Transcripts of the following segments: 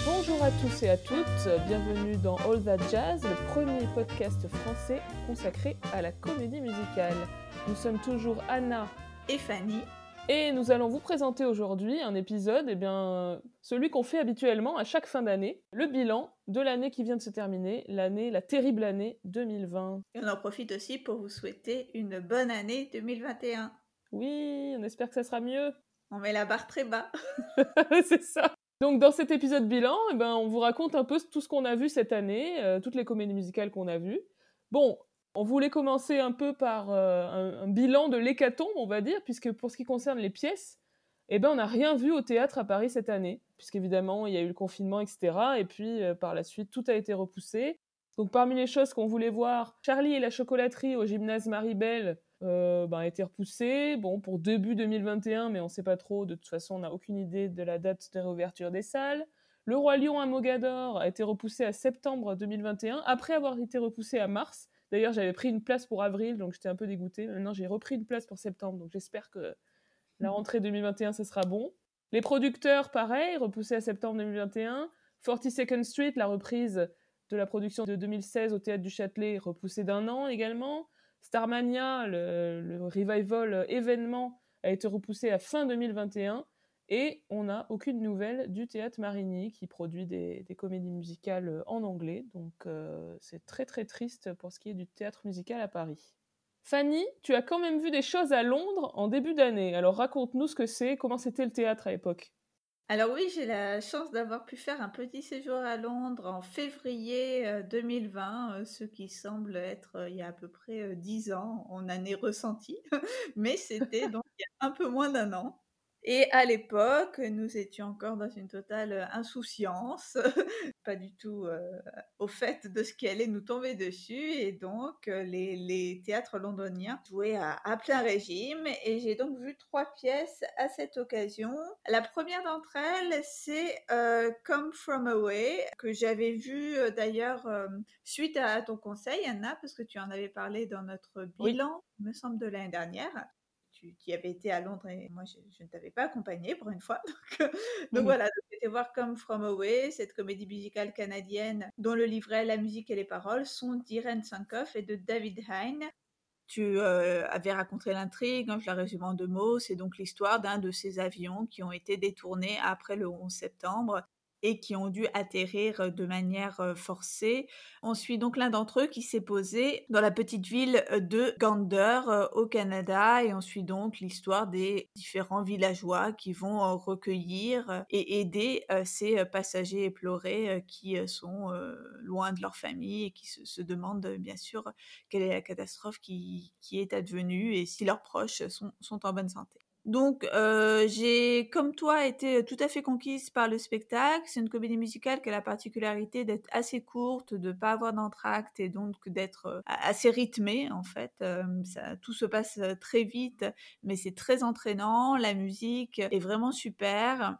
Bonjour à tous et à toutes, bienvenue dans All That Jazz, le premier podcast français consacré à la comédie musicale. Nous sommes toujours Anna et Fanny. Et nous allons vous présenter aujourd'hui un épisode, eh bien, celui qu'on fait habituellement à chaque fin d'année, le bilan de l'année qui vient de se terminer, l'année, la terrible année 2020. Et on en profite aussi pour vous souhaiter une bonne année 2021. Oui, on espère que ça sera mieux. On met la barre très bas. C'est ça. Donc dans cet épisode bilan, eh ben, on vous raconte un peu tout ce qu'on a vu cette année, euh, toutes les comédies musicales qu'on a vues. Bon, on voulait commencer un peu par euh, un, bilan de l'hécatombe, on va dire, puisque pour ce qui concerne les pièces, eh ben, on n'a rien vu au théâtre à Paris cette année, puisqu'évidemment, il y a eu le confinement, etc. Et puis, euh, par la suite, tout a été repoussé. Donc, parmi les choses qu'on voulait voir, Charlie et la chocolaterie au gymnase Marie-Belle euh, ben, a été repoussé. Bon, pour début 2021, mais on ne sait pas trop. De toute façon, on n'a aucune idée de la date de réouverture des salles. Le Roi Lion à Mogador a été repoussé à septembre 2021, après avoir été repoussé à mars. D'ailleurs, j'avais pris une place pour avril, donc j'étais un peu dégoûtée. Maintenant, j'ai repris une place pour septembre, donc j'espère que la rentrée 2021, ce sera bon. Les producteurs, pareil, repoussés à septembre 2021. 42nd Street, la reprise de la production de 2016 au Théâtre du Châtelet, repoussée d'un an également. Starmania, le, revival événement, a été repoussé à fin 2021. Et on n'a aucune nouvelle du théâtre Marigny qui produit des, comédies musicales en anglais. Donc euh, c'est très très triste pour ce qui est du théâtre musical à Paris. Fanny, tu as quand même vu des choses à Londres en début d'année. Alors raconte-nous ce que c'est, comment c'était le théâtre à l'époque. Alors oui, j'ai la chance d'avoir pu faire un petit séjour à Londres en février 2020, euh, euh, ce qui semble être euh, il y a à peu près dix ans en année ressentie, mais c'était donc il y a un peu moins d'un an. Et à l'époque, nous étions encore dans une totale euh, insouciance, pas du tout euh, au fait de ce qui allait nous tomber dessus. Et donc, euh, les, théâtres londoniens jouaient à, plein régime. Et j'ai donc vu trois pièces à cette occasion. La première d'entre elles, c'est Come From Away, que j'avais vu d'ailleurs suite à ton conseil, Anna, parce que tu en avais parlé dans notre bilan, me semble, de l'année dernière qui avait été à Londres et moi je, ne t'avais pas accompagné pour une fois. Donc, voilà, donc voir Come From Away, cette comédie musicale canadienne dont le livret, la musique et les paroles sont d'Irene Sankoff et de David Hine. Tu euh, avais raconté l'intrigue, hein, je la résume en deux mots, c'est donc l'histoire d'un de ces avions qui ont été détournés après le 11 septembre et qui ont dû atterrir de manière forcée. On suit donc l'un d'entre eux qui s'est posé dans la petite ville de Gander au Canada et on suit donc l'histoire des différents villageois qui vont recueillir et aider ces passagers éplorés qui sont loin de leur famille et qui se, demandent bien sûr quelle est la catastrophe qui, est advenue et si leurs proches sont en bonne santé. Donc, euh, j'ai, comme toi, été tout à fait conquise par le spectacle. C'est une comédie musicale qui a la particularité d'être assez courte, de ne pas avoir d'entracte et donc d'être euh, assez rythmée, en fait. Euh, ça, tout se passe très vite, mais c'est très entraînant. La musique est vraiment super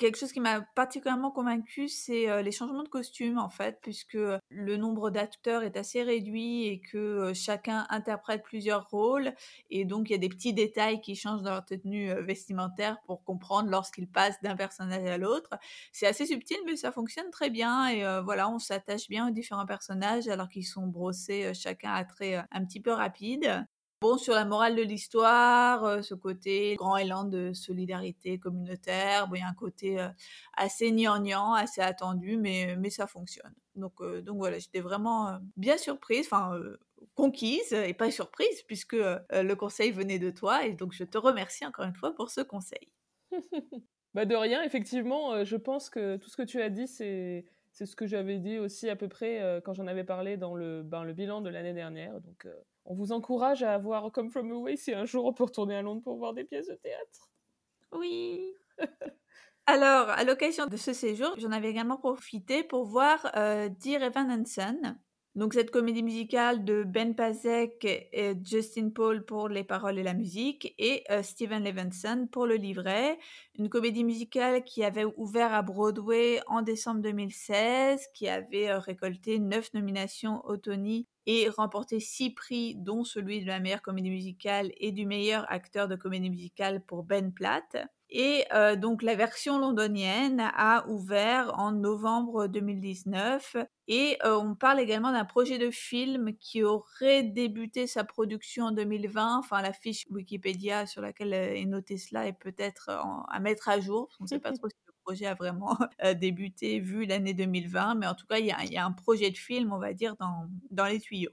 quelque chose qui m'a particulièrement convaincu, c'est les changements de costumes en fait, puisque le nombre d'acteurs est assez réduit et que chacun interprète plusieurs rôles, et donc il y a des petits détails qui changent dans leur tenue vestimentaire pour comprendre lorsqu'ils passent d'un personnage à l'autre. C'est assez subtil, mais ça fonctionne très bien, et voilà, on s'attache bien aux différents personnages alors qu'ils sont brossés chacun à trait un petit peu rapide. Bon, sur la morale de l'histoire, euh, ce côté grand élan de solidarité communautaire, il y a un côté euh, assez gnangnan, assez attendu, mais, ça fonctionne. Donc, euh, donc voilà, j'étais vraiment bien surprise, enfin conquise et pas surprise, puisque le conseil venait de toi, et donc je te remercie encore une fois pour ce conseil. bah de rien, effectivement, je pense que tout ce que tu as dit, c'est ce que j'avais dit aussi à peu près quand j'en avais parlé dans le, ben, bilan de l'année dernière. On vous encourage à avoir Come From Away si un jour on peut retourner à Londres pour voir des pièces de théâtre. Oui. Alors, à l'occasion de ce séjour, j'en avais également profité pour voir euh, Dear Evan Hansen, donc cette comédie musicale de Ben Pasek et Justin Paul pour les paroles et la musique et euh, Steven Levinson pour le livret. Une comédie musicale qui avait ouvert à Broadway en décembre 2016, qui avait récolté neuf nominations au Tony et remporté six prix, dont celui de la meilleure comédie musicale et du meilleur acteur de comédie musicale pour Ben Platt. Et donc la version londonienne a ouvert en novembre 2019 et on parle également d'un projet de film qui aurait débuté sa production en 2020. Enfin, la fiche Wikipédia sur laquelle est noté cela est peut-être à mettre à jour. On ne sait pas trop si le projet a vraiment débuté vu l'année 2020, mais en tout cas, il y, a, un projet de film, on va dire, dans les tuyaux.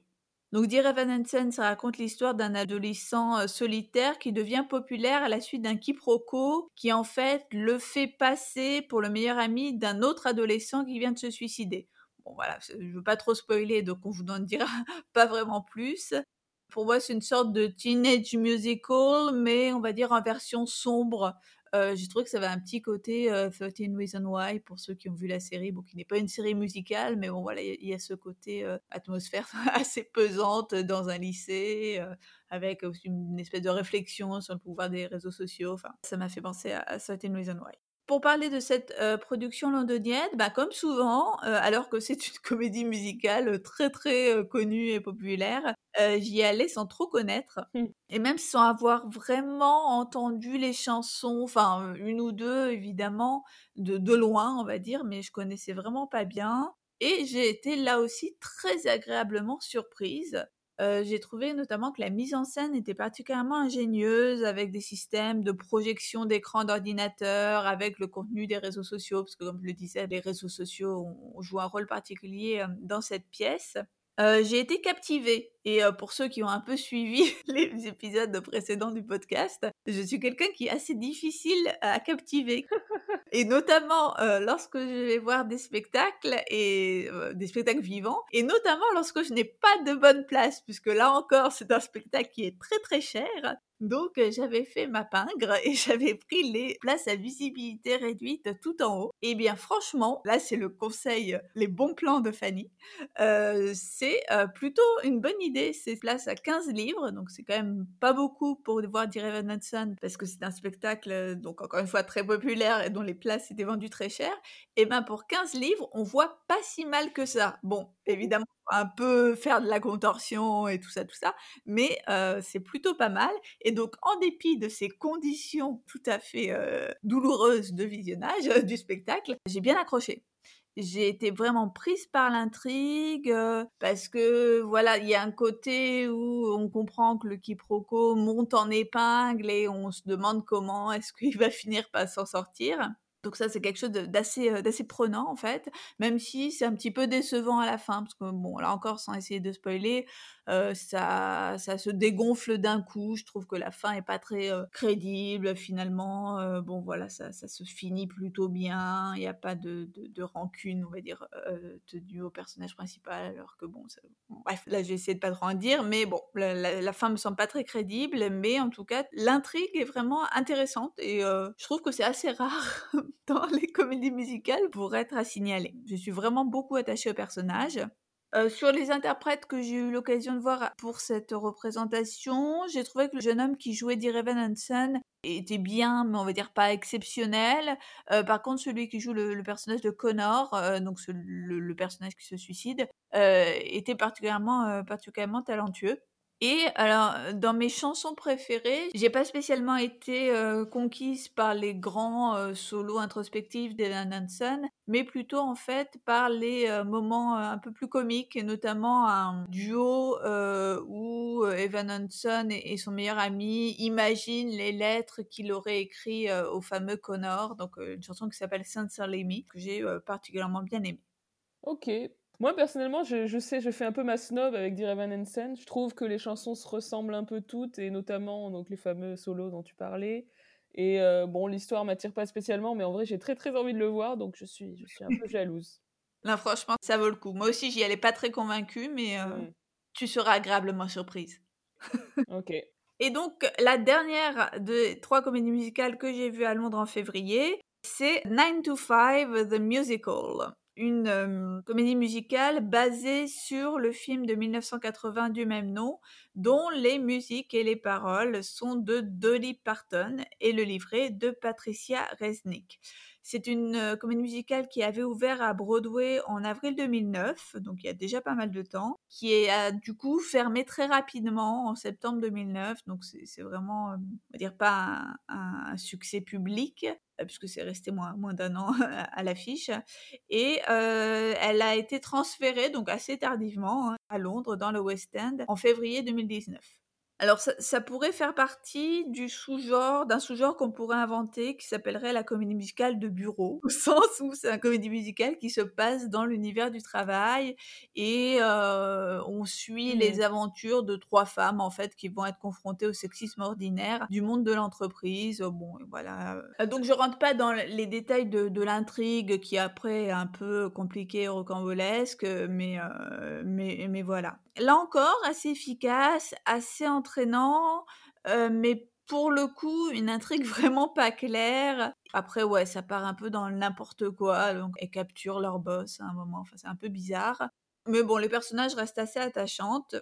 Donc Evan Hansen, ça raconte l'histoire d'un adolescent euh, solitaire qui devient populaire à la suite d'un quiproquo qui en fait le fait passer pour le meilleur ami d'un autre adolescent qui vient de se suicider. Bon voilà, je veux pas trop spoiler, donc on vous en dira pas vraiment plus. Pour moi, c'est une sorte de teenage musical, mais on va dire en version sombre, j'ai trouvé que ça avait un petit côté 13 Reasons Why pour ceux qui ont vu la série, bon, qui n'est pas une série musicale, mais bon, voilà, il y, a ce côté atmosphère assez pesante dans un lycée, avec aussi une espèce de réflexion sur le pouvoir des réseaux sociaux. Enfin, ça m'a fait penser à, à 13 Reasons Why pour parler de cette production londonienne, bah, comme souvent, alors que c'est une comédie musicale très très connue et populaire, j'y allais sans trop connaître mmh. et même sans avoir vraiment entendu les chansons, enfin une ou deux évidemment de, de loin on va dire, mais je connaissais vraiment pas bien. Et j'ai été là aussi très agréablement surprise j'ai trouvé notamment que la mise en scène était particulièrement ingénieuse avec des systèmes de projection d'écran d'ordinateur, avec le contenu des réseaux sociaux, parce que comme je le disais, les réseaux sociaux ont, joué un rôle particulier dans cette pièce. j'ai été captivée. Et pour ceux qui ont un peu suivi les épisodes précédents du podcast, je suis quelqu'un qui est assez difficile à captiver. Et notamment lorsque je vais voir des spectacles et des spectacles vivants, et notamment lorsque je n'ai pas de bonne place, puisque là encore c'est un spectacle qui est très très cher. Donc j'avais fait ma pingre et j'avais pris les places à visibilité réduite tout en haut. Et bien franchement, là c'est le conseil, les bons plans de Fanny, c'est plutôt une bonne idée ces places à 15 livres, donc c'est quand même pas beaucoup pour voir Dear Evan Hansen parce que c'est un spectacle donc encore une fois très populaire et dont les places étaient vendues très cher. Et ben pour 15 livres, on voit pas si mal que ça. Bon, évidemment un peu faire de la contorsion et tout ça, tout ça, mais c'est plutôt pas mal. Et donc, en dépit de ces conditions tout à fait douloureuses de visionnage du spectacle, j'ai bien accroché j'ai été vraiment prise par l'intrigue parce que voilà, il y a un côté où on comprend que le quiproquo monte en épingle et on se demande comment est-ce qu'il va finir par s'en sortir. Donc ça, c'est quelque chose d'assez, prenant en fait, même si c'est un petit peu décevant à la fin, parce que bon, là encore, sans essayer de spoiler, ça, se dégonfle d'un coup. Je trouve que la fin est pas très crédible finalement. bon voilà, ça, se finit plutôt bien. Il n'y a pas de, rancune, on va dire, tenue au personnage principal. Alors que bon, bref, là j'ai essayé de pas trop en dire, mais bon, la, la, fin me semble pas très crédible, mais en tout cas, l'intrigue est vraiment intéressante et je trouve que c'est assez rare dans les comédies musicales pour être à signaler. Je suis vraiment beaucoup attachée au personnage. Euh, sur les interprètes que j'ai eu l'occasion de voir pour cette représentation, j'ai trouvé que le jeune homme qui jouait d'Ireven Hansen était bien, mais on va dire pas exceptionnel. Euh, par contre, celui qui joue le, personnage de Connor, euh, donc le, personnage qui se suicide, était particulièrement, particulièrement talentueux. Et alors, dans mes chansons préférées, j'ai pas spécialement été conquise par les grands solos introspectifs d'Evan Hansen, mais plutôt en fait par les moments un peu plus comiques, et notamment un duo où Evan Hansen et, son meilleur ami imaginent les lettres qu'il aurait écrites au fameux Connor, donc une chanson qui s'appelle Sincerely Me, que j'ai particulièrement bien aimée. Ok, moi, personnellement, je, sais, je fais un peu ma snob avec Dear Evan Hansen. Je trouve que les chansons se ressemblent un peu toutes, et notamment donc, les fameux solos dont tu parlais. Et euh, bon, l'histoire m'attire pas spécialement, mais en vrai, j'ai très très envie de le voir, donc je suis, je suis un peu jalouse. Là, franchement, ça vaut le coup. Moi aussi, j'y allais pas très convaincue, mais euh, mm. tu seras agréablement surprise. ok. Et donc, la dernière de trois comédies musicales que j'ai vues à Londres en février, c'est 9 to 5 The Musical. Une comédie musicale basée sur le film de 1980 du même nom, dont les musiques et les paroles sont de Dolly Parton et le livret de Patricia Resnick. C'est une comédie musicale qui avait ouvert à Broadway en avril 2009, donc il y a déjà pas mal de temps, qui a du coup fermé très rapidement en septembre 2009, donc c'est vraiment, on va dire pas un, succès public, puisque c'est resté moins, moins d'un an à l'affiche. Et elle a été transférée, donc assez tardivement, hein, à Londres, dans le West End, en février 2019. Alors ça, pourrait faire partie du sous-genre, d'un sous-genre qu'on pourrait inventer qui s'appellerait la comédie musicale de bureau, au sens où c'est une comédie musicale qui se passe dans l'univers du travail et euh, on suit mmh. les aventures de trois femmes en fait qui vont être confrontées au sexisme ordinaire du monde de l'entreprise. Bon, voilà. Euh, donc je rentre pas dans les détails de, l'intrigue qui après est un peu compliquée, rocambolesque, mais, euh, mais, mais voilà. Là encore, assez efficace, assez mais pour le coup, une intrigue vraiment pas claire. Après, ouais, ça part un peu dans n'importe quoi, donc elles capturent leur boss à un moment, enfin c'est un peu bizarre. Mais bon, les personnages restent assez attachantes.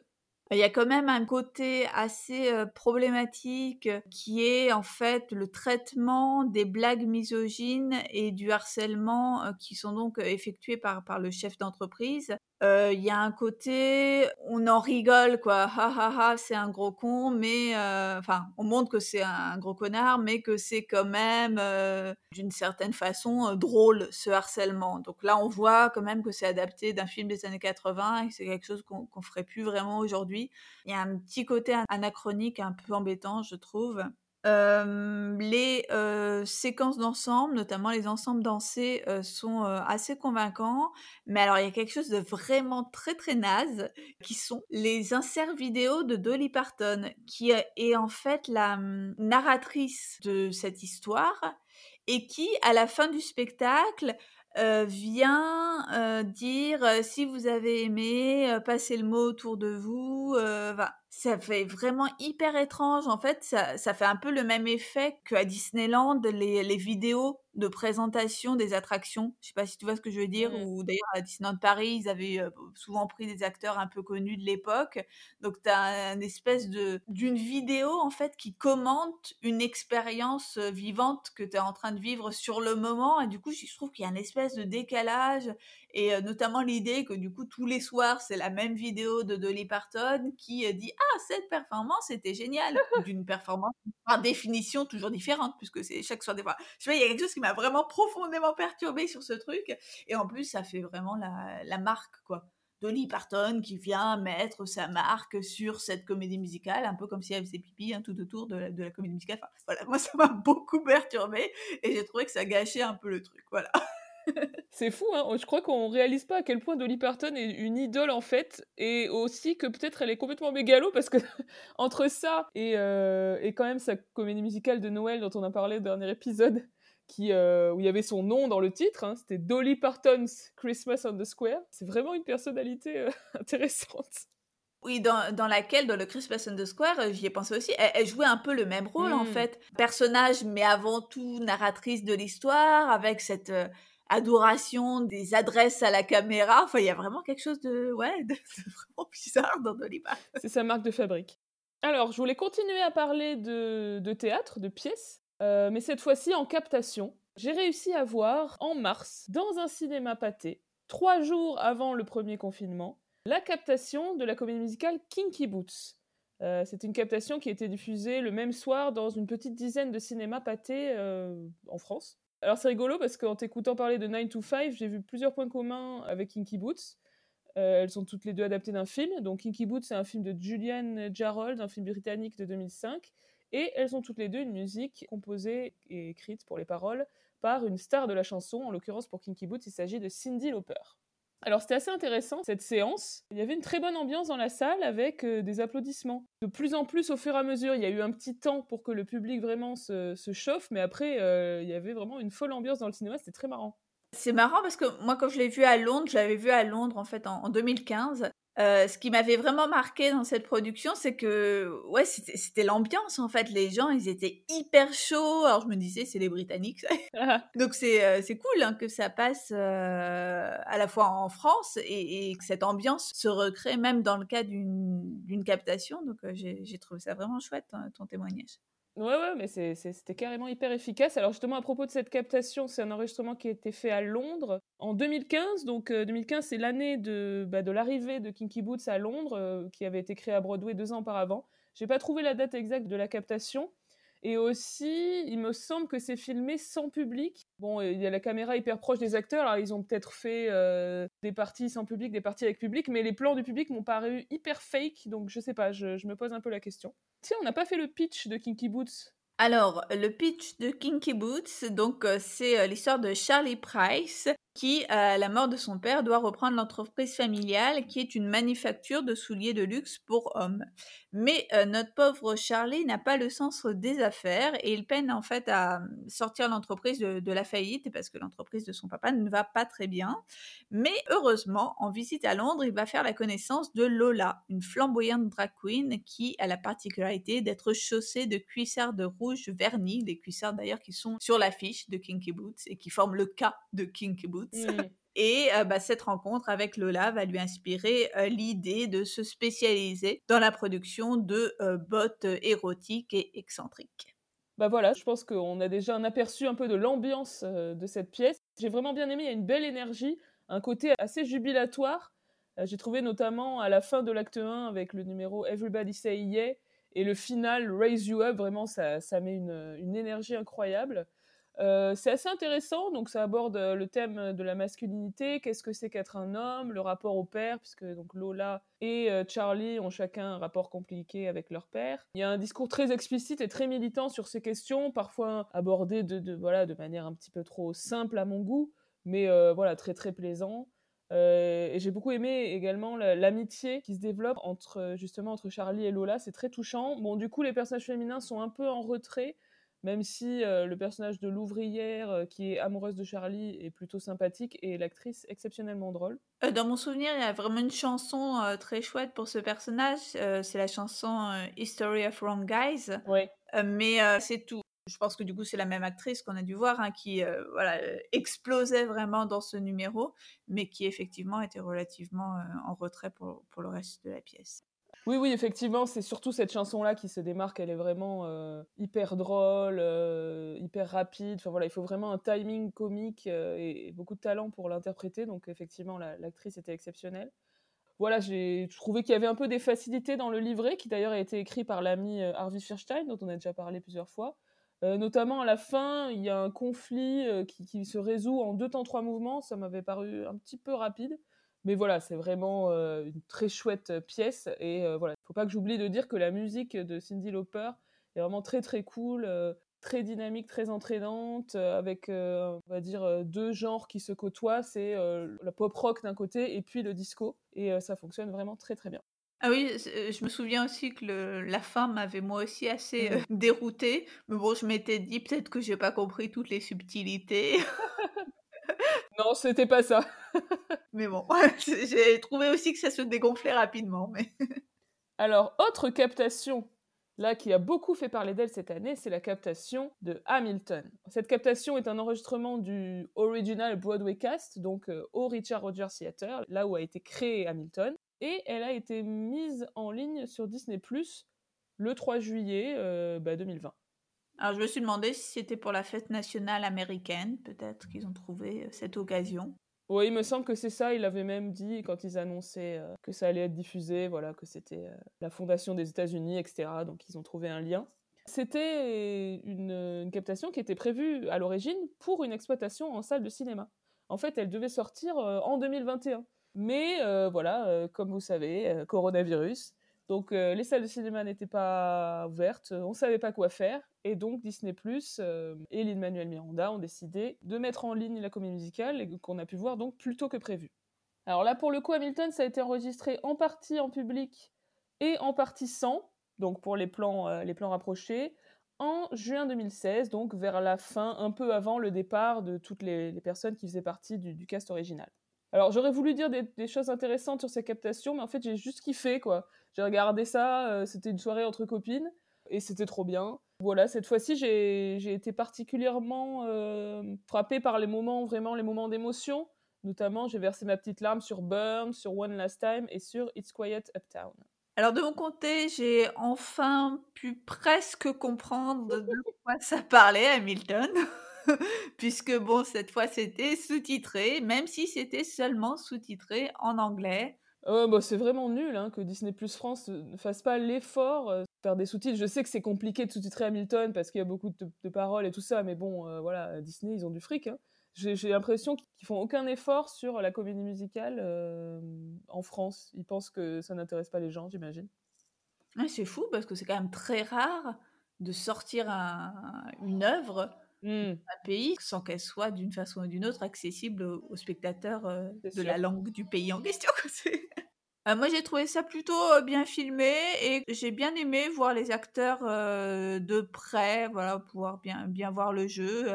Il y a quand même un côté assez problématique qui est en fait le traitement des blagues misogynes et du harcèlement qui sont donc effectués par, par le chef d'entreprise il y a un côté, on en rigole quoi, ha ha ha, c'est un gros con, mais enfin, on montre que c'est un gros connard, mais que c'est quand même d'une certaine façon drôle ce harcèlement. Donc là, on voit quand même que c'est adapté d'un film des années 80 et c'est quelque chose qu'on ne ferait plus vraiment aujourd'hui. Il y a un petit côté anachronique un peu embêtant, je trouve les séquences d'ensemble, notamment les ensembles dansés, sont assez convaincants. Mais alors, il y a quelque chose de vraiment très très naze, qui sont les inserts vidéo de Dolly Parton, qui est en fait la narratrice de cette histoire et qui, à la fin du spectacle, vient dire si vous avez aimé, passez le mot autour de vous. Ça fait vraiment hyper étrange. En fait, ça, ça fait un peu le même effet qu'à Disneyland, les, les vidéos de présentation des attractions. Je sais pas si tu vois ce que je veux dire. Mmh. Ou d'ailleurs à Disneyland Paris, ils avaient souvent pris des acteurs un peu connus de l'époque. Donc tu as une espèce de d'une vidéo en fait qui commente une expérience vivante que tu es en train de vivre sur le moment. Et du coup, je trouve qu'il y a une espèce de décalage et notamment l'idée que du coup tous les soirs c'est la même vidéo de Dolly Parton qui dit ah cette performance était géniale d'une performance par définition toujours différente puisque c'est chaque soir des fois. Je sais il y a quelque chose qui m'a vraiment profondément perturbée sur ce truc et en plus ça fait vraiment la, la marque quoi. Dolly Parton qui vient mettre sa marque sur cette comédie musicale, un peu comme si elle faisait pipi hein, tout autour de la, de la comédie musicale. Enfin, voilà, moi ça m'a beaucoup perturbée et j'ai trouvé que ça gâchait un peu le truc. Voilà. C'est fou, hein je crois qu'on réalise pas à quel point Dolly Parton est une idole en fait, et aussi que peut-être elle est complètement mégalo parce que entre ça et, euh, et, quand même sa comédie musicale de Noël dont on a parlé au dernier épisode, qui, euh, où il y avait son nom dans le titre, hein, c'était Dolly Parton's Christmas on the Square. C'est vraiment une personnalité euh, intéressante. Oui, dans, dans, laquelle, dans le Christmas on the Square, j'y ai pensé aussi, elle, jouait un peu le même rôle en mmh. fait. Personnage, mais avant tout narratrice de l'histoire, avec cette adoration des adresses à la caméra. Enfin, il y a vraiment quelque chose de, ouais, de, vraiment bizarre dans Parton. C'est sa marque de fabrique. Alors, je voulais continuer à parler de, de théâtre, de pièces, euh, mais cette fois-ci en captation. J'ai réussi à voir en mars, dans un cinéma pâté, trois jours avant le premier confinement, la captation de la comédie musicale Kinky Boots. Euh, c'est une captation qui a été diffusée le même soir dans une petite dizaine de cinémas pâtés euh, en France. Alors c'est rigolo parce qu'en t'écoutant parler de 9 to 5, j'ai vu plusieurs points communs avec Kinky Boots. Euh, elles sont toutes les deux adaptées d'un film. Donc Kinky Boots, c'est un film de Julian Jarrold, un film britannique de 2005. Et elles sont toutes les deux une musique composée et écrite pour les paroles par une star de la chanson. En l'occurrence, pour Kinky Boots, il s'agit de Cindy Lauper. Alors c'était assez intéressant cette séance. Il y avait une très bonne ambiance dans la salle avec euh, des applaudissements. De plus en plus au fur et à mesure, il y a eu un petit temps pour que le public vraiment se, chauffe, mais après euh, il y avait vraiment une folle ambiance dans le cinéma, c'était très marrant. C'est marrant parce que moi quand je l'ai vu à Londres, je l'avais vu à Londres en fait en, 2015 Euh, ce qui m'avait vraiment marqué dans cette production, c'est que ouais, c'était l'ambiance en fait. Les gens, ils étaient hyper chauds. Alors je me disais, c'est les Britanniques. Donc c'est euh, c'est cool hein, que ça passe euh, à la fois en France et, et, que cette ambiance se recrée même dans le cas d'une captation. Donc j'ai trouvé ça vraiment chouette hein, ton témoignage. Ouais, ouais, mais c'était carrément hyper efficace. Alors justement, à propos de cette captation, c'est un enregistrement qui a été fait à Londres en 2015. Donc 2015, c'est l'année de, bah, de l'arrivée de Kinky Boots à Londres, qui avait été créé à Broadway deux ans auparavant. J'ai pas trouvé la date exacte de la captation. Et aussi, il me semble que c'est filmé sans public. Bon, il y a la caméra hyper proche des acteurs. Alors, ils ont peut-être fait des parties sans public, des parties avec public, mais les plans du public m'ont paru hyper fake. Donc, je sais pas, je, me pose un peu la question. Tiens, on n'a pas fait le pitch de Kinky Boots. Alors, le pitch de Kinky Boots, donc c'est l'histoire de Charlie Price qui, à la mort de son père, doit reprendre l'entreprise familiale qui est une manufacture de souliers de luxe pour hommes. Mais euh, notre pauvre Charlie n'a pas le sens des affaires et il peine en fait à sortir l'entreprise de, la faillite parce que l'entreprise de son papa ne va pas très bien. Mais heureusement, en visite à Londres, il va faire la connaissance de Lola, une flamboyante drag queen qui a la particularité d'être chaussée de cuissards de rouge vernis, des cuissards d'ailleurs qui sont sur l'affiche de Kinky Boots et qui forment le cas de Kinky Boots. Mmh. Et bah, cette rencontre avec Lola va lui inspirer l'idée de se spécialiser dans la production de bottes érotiques et excentriques. Bah voilà, je pense qu'on a déjà un aperçu un peu de l'ambiance de cette pièce. J'ai vraiment bien aimé, il y a une belle énergie, un côté assez jubilatoire. J'ai trouvé notamment à la fin de l'acte 1 avec le numéro Everybody Say Yeah et le final Raise You Up, vraiment ça, ça met une, une énergie incroyable. Euh, c'est assez intéressant, donc ça aborde euh, le thème de la masculinité, qu'est-ce que c'est qu'être un homme, le rapport au père, puisque donc Lola et euh, Charlie ont chacun un rapport compliqué avec leur père. Il y a un discours très explicite et très militant sur ces questions, parfois abordé de, voilà, de manière un petit peu trop simple à mon goût, mais voilà, très très plaisant. et j'ai beaucoup aimé également l'amitié qui se développe entre justement entre Charlie et Lola, c'est très touchant. Bon, du coup, les personnages féminins sont un peu en retrait, même si le personnage de l'ouvrière qui est amoureuse de Charlie est plutôt sympathique et l'actrice exceptionnellement drôle. dans mon souvenir, il y a vraiment une chanson très chouette pour ce personnage. c'est la chanson History of Wrong Guys. Oui. mais c'est tout. Je pense que du coup, c'est la même actrice qu'on a dû voir, hein, qui voilà, explosait vraiment dans ce numéro, mais qui effectivement était relativement en retrait pour, pour le reste de la pièce. Oui, oui, effectivement, c'est surtout cette chanson-là qui se démarque. Elle est vraiment euh, hyper drôle, euh, hyper rapide. Enfin voilà, il faut vraiment un timing comique euh, et, beaucoup de talent pour l'interpréter. Donc effectivement, l'actrice était exceptionnelle. Voilà, j'ai trouvé qu'il y avait un peu des facilités dans le livret, qui d'ailleurs a été écrit par l'ami Harvey Fierstein, dont on a déjà parlé plusieurs fois. notamment à la fin, il y a un conflit qui, qui, se résout en deux temps trois mouvements. Ça m'avait paru un petit peu rapide. Mais voilà, c'est vraiment une très chouette pièce. Et voilà, il faut pas que j'oublie de dire que la musique de Cindy Lauper est vraiment très très cool, très dynamique, très entraînante, avec, on va dire, deux genres qui se côtoient. C'est la pop rock d'un côté et puis le disco. Et ça fonctionne vraiment très très bien. Ah oui, je me souviens aussi que la fin m'avait moi aussi assez mmh. déroutée. Mais bon, je m'étais dit peut-être que j'ai pas compris toutes les subtilités. non, c'était pas ça. mais bon, j'ai trouvé aussi que ça se dégonflait rapidement. Mais... Alors, autre captation, là, qui a beaucoup fait parler d'elle cette année, c'est la captation de Hamilton. Cette captation est un enregistrement du original Broadway cast, donc euh, au Richard Rogers Theatre, là où a été créé Hamilton. Et elle a été mise en ligne sur Disney Plus le 3 juillet 2020. Euh, bah, Alors je me suis demandé si c'était pour la fête nationale américaine, peut-être qu'ils ont trouvé euh, cette occasion. Oui, il me semble que c'est ça. Il avait même dit quand ils annonçaient euh, que ça allait être diffusé, voilà, que c'était euh, la fondation des États-Unis, etc. Donc ils ont trouvé un lien. C'était une, captation qui était prévue à l'origine pour une exploitation en salle de cinéma. En fait, elle devait sortir en 2021. Mais voilà, comme vous savez, coronavirus, donc euh, les salles de cinéma n'étaient pas ouvertes, on ne savait pas quoi faire, et donc Disney Plus euh, et Lin-Manuel Miranda ont décidé de mettre en ligne la comédie musicale qu'on a pu voir donc plus tôt que prévu. Alors là pour le coup Hamilton ça a été enregistré en partie en public et en partie sans, donc pour les plans, euh, rapprochés, en juin 2016, donc vers la fin, un peu avant le départ de toutes les, personnes qui faisaient partie du cast original. Alors j'aurais voulu dire des, choses intéressantes sur sa captation, mais en fait j'ai juste kiffé quoi. J'ai regardé ça, euh, c'était une soirée entre copines et c'était trop bien. Voilà, cette fois-ci j'ai été particulièrement euh, frappée par les moments, vraiment les moments d'émotion. Notamment, j'ai versé ma petite larme sur Burn, sur One Last Time et sur It's Quiet Uptown. Alors de mon côté, j'ai enfin pu presque comprendre de quoi ça parlait, Hamilton. puisque bon, cette fois c'était sous-titré, même si c'était seulement sous-titré en anglais. Bah, c'est vraiment nul hein, que Disney Plus France ne fasse pas l'effort euh, de faire des sous-titres. Je sais que c'est compliqué de sous-titrer Hamilton parce qu'il y a beaucoup de, paroles et tout ça, mais bon, euh, voilà, Disney, ils ont du fric. Hein. J'ai l'impression qu'ils font aucun effort sur la comédie musicale euh, en France. Ils pensent que ça n'intéresse pas les gens, j'imagine. c'est fou parce que c'est quand même très rare de sortir une œuvre Mmh. un pays sans qu'elle soit d'une façon ou d'une autre accessible aux, spectateurs euh, de la langue du pays en question. Euh, moi, j'ai trouvé ça plutôt euh, bien filmé et j'ai bien aimé voir les acteurs de près, voilà, pouvoir bien, bien voir le jeu,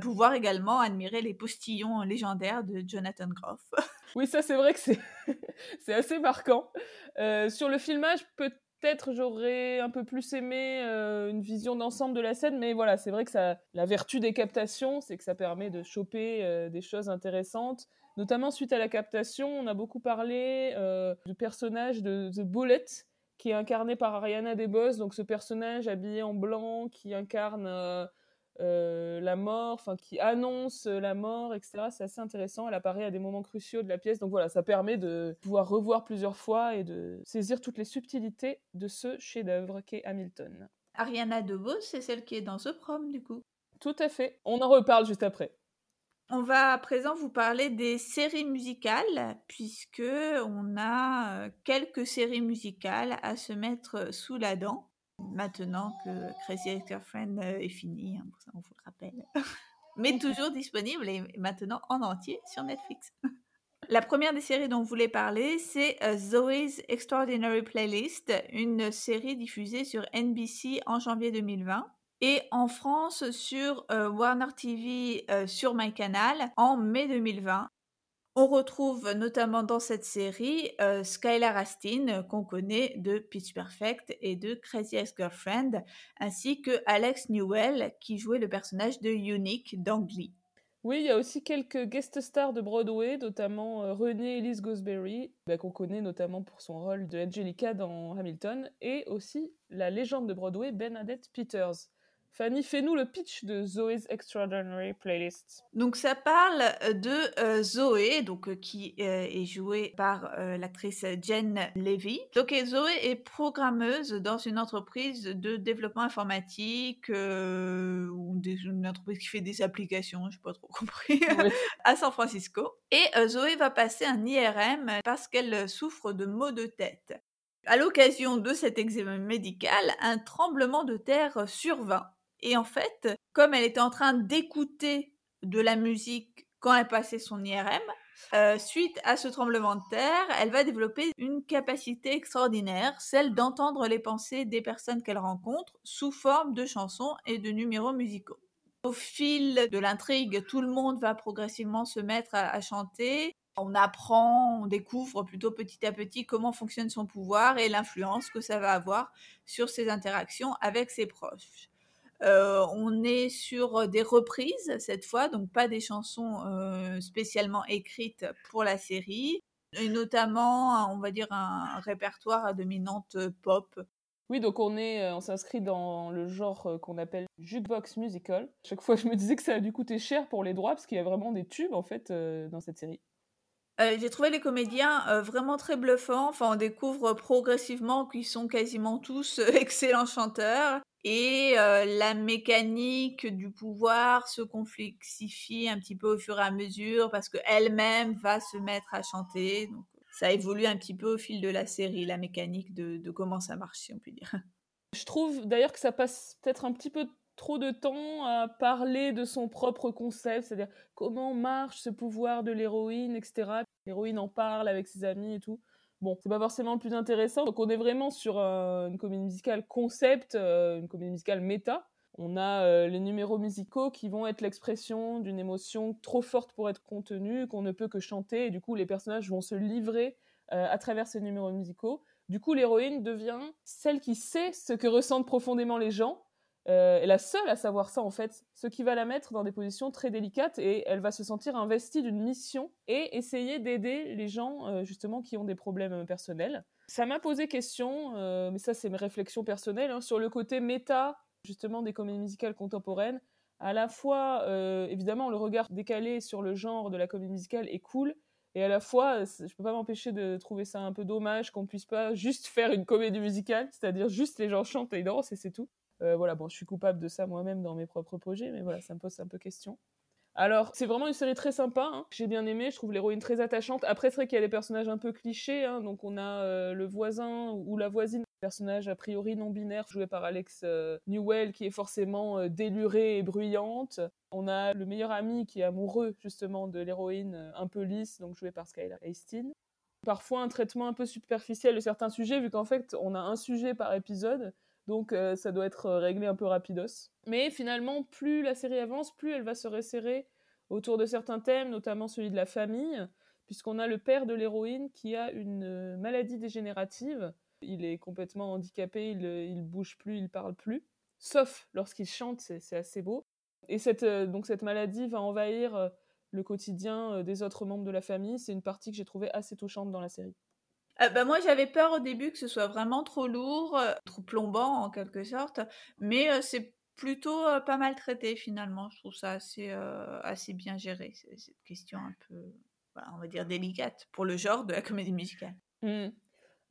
pouvoir également admirer les postillons légendaires de Jonathan Groff. oui, ça, c'est vrai que c'est, assez marquant. sur le filmage, peut peut-être j'aurais un peu plus aimé euh, une vision d'ensemble de la scène, mais voilà, c'est vrai que la vertu des captations, c'est que ça permet de choper euh, des choses intéressantes. Notamment suite à la captation, on a beaucoup parlé euh, du personnage de The Bullet, qui est incarné par Ariana DeBose, donc ce personnage habillé en blanc qui incarne euh, la mort, enfin qui annonce la mort, etc. C'est assez intéressant. Elle apparaît à des moments cruciaux de la pièce, donc voilà, ça permet de pouvoir revoir plusieurs fois et de saisir toutes les subtilités de ce chef-d'œuvre qu'est Hamilton. Ariana DeVos, c'est celle qui est dans The Prom, du coup. Tout à fait. On en reparle juste après. On va à présent vous parler des séries musicales, puisque on a euh, quelques séries musicales à se mettre sous la dent maintenant que Crazy Ex-Girlfriend euh, est fini, hein, on vous le rappelle. Mais toujours disponible et maintenant en entier sur Netflix. La première des séries dont vous voulez parler, c'est euh, Zoe's Extraordinary Playlist, une série diffusée sur NBC en janvier 2020 et en France sur euh, Warner TV sur MyCanal en mai 2020. On retrouve notamment dans cette série euh, Skylar Astin, qu'on connaît de Pitch Perfect et de Crazy Ex-Girlfriend, ainsi que Alex Newell, qui jouait le personnage de Unique dans Glee. Oui, il y a aussi quelques guest stars de Broadway, notamment euh, Renée Elise Gosberry, bah, qu'on connaît notamment pour son rôle de Angelica dans Hamilton, et aussi la légende de Broadway Bernadette Peters. Fanny, fais-nous le pitch de Zoé's Extraordinary Playlist. Donc ça parle euh, de euh, Zoé, donc euh, qui est jouée par l'actrice Jen Levy. Donc Zoé est programmeuse dans une entreprise de développement informatique ou une entreprise qui fait des applications, je n'ai pas trop compris, à San Francisco. Et Zoé va passer un IRM parce qu'elle souffre de maux de tête. À l'occasion de cet examen médical, un tremblement de terre survint et en fait, comme elle était en train d'écouter de la musique quand elle passait son IRM, euh, suite à ce tremblement de terre, elle va développer une capacité extraordinaire, celle d'entendre les pensées des personnes qu'elle rencontre sous forme de chansons et de numéros musicaux. Au fil de l'intrigue, tout le monde va progressivement se mettre à, à chanter. On apprend, on découvre plutôt petit à petit comment fonctionne son pouvoir et l'influence que ça va avoir sur ses interactions avec ses proches. Euh, on est sur des reprises cette fois, donc pas des chansons euh, spécialement écrites pour la série, et notamment, on va dire, un, répertoire à dominante pop. Oui, donc on est, euh, on s'inscrit dans le genre qu'on appelle jukebox musical. Chaque fois, je me disais que ça a dû coûter cher pour les droits parce qu'il y a vraiment des tubes en fait dans cette série. j'ai trouvé les comédiens vraiment très bluffants. Enfin, on découvre progressivement qu'ils sont quasiment tous excellents chanteurs. Et la mécanique du pouvoir se complexifie un petit peu au fur et à mesure parce qu'elle-même va se mettre à chanter. Donc ça évolue un petit peu au fil de la série, la mécanique de, comment ça marche, si on peut dire. Je trouve d'ailleurs que ça passe peut-être un petit peu trop de temps à parler de son propre concept, c'est-à-dire comment marche ce pouvoir de l'héroïne, etc. L'héroïne en parle avec ses amis et tout. Bon, c'est pas forcément le plus intéressant. Donc on est vraiment sur une comédie musicale concept, euh, une comédie musicale méta. On a les numéros musicaux qui vont être l'expression d'une émotion trop forte pour être contenue, qu'on ne peut que chanter, et du coup les personnages vont se livrer à travers ces numéros musicaux. Du coup, l'héroïne devient celle qui sait ce que ressentent profondément les gens, euh, est la seule à savoir ça en fait, ce qui va la mettre dans des positions très délicates et elle va se sentir investie d'une mission et essayer d'aider les gens euh, justement qui ont des problèmes personnels. Ça m'a posé question, euh, mais ça c'est mes réflexions personnelles, hein, sur le côté méta justement des comédies musicales contemporaines. À la fois, évidemment, le regard décalé sur le genre de la comédie musicale est cool, et à la fois, je peux pas m'empêcher de trouver ça un peu dommage qu'on puisse pas juste faire une comédie musicale, c'est-à-dire juste les gens chantent et dansent et c'est tout. Euh, voilà, bon, je suis coupable de ça moi-même dans mes propres projets, mais voilà, ça me pose un peu question. Alors, c'est vraiment une série très sympa, hein, j'ai bien aimé, je trouve l'héroïne très attachante. Après, c'est vrai qu'il y a des personnages un peu clichés, hein, donc on a euh, le voisin ou la voisine, personnage a priori non binaire, joué par Alex euh, Newell, qui est forcément délurée et bruyante. On a le meilleur ami qui est amoureux justement de l'héroïne un peu lisse, donc joué par Skylar Hastings. Parfois un traitement un peu superficiel de certains sujets, vu qu'en fait on a un sujet par épisode, donc euh, ça doit être euh, réglé un peu rapidos. Mais finalement, plus la série avance, plus elle va se resserrer autour de certains thèmes, notamment celui de la famille, puisqu'on a le père de l'héroïne qui a une euh, maladie dégénérative. Il est complètement handicapé, il, il bouge plus, il parle plus. Sauf lorsqu'il chante, c'est assez beau. Et cette, donc cette maladie va envahir le quotidien des autres membres de la famille. C'est une partie que j'ai trouvée assez touchante dans la série. Euh, bah, moi, j'avais peur au début que ce soit vraiment trop lourd, euh, trop plombant en quelque sorte, mais euh, c'est plutôt pas mal traité finalement. Je trouve ça assez, assez bien géré, cette question un peu, on va dire, délicate pour le genre de la comédie musicale. Mmh.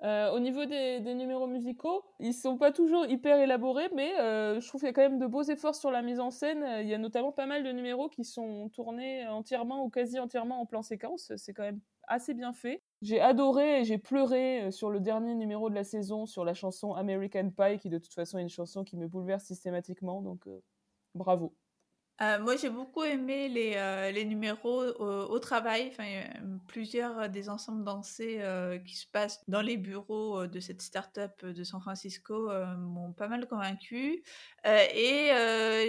au niveau des, numéros musicaux, ils sont pas toujours hyper élaborés, mais je trouve qu'il y a quand même de beaux efforts sur la mise en scène. Il y a notamment pas mal de numéros qui sont tournés entièrement ou quasi entièrement en plan séquence. C'est quand même assez bien fait. J'ai adoré et j'ai pleuré euh, sur le dernier numéro de la saison sur la chanson American Pie, qui de toute façon est une chanson qui me bouleverse systématiquement, donc euh, bravo. Euh, moi, j'ai beaucoup aimé les, euh, numéros au, travail. Enfin, plusieurs euh, des ensembles dansés qui se passent dans les bureaux de cette start-up de San Francisco m'ont pas mal convaincu. et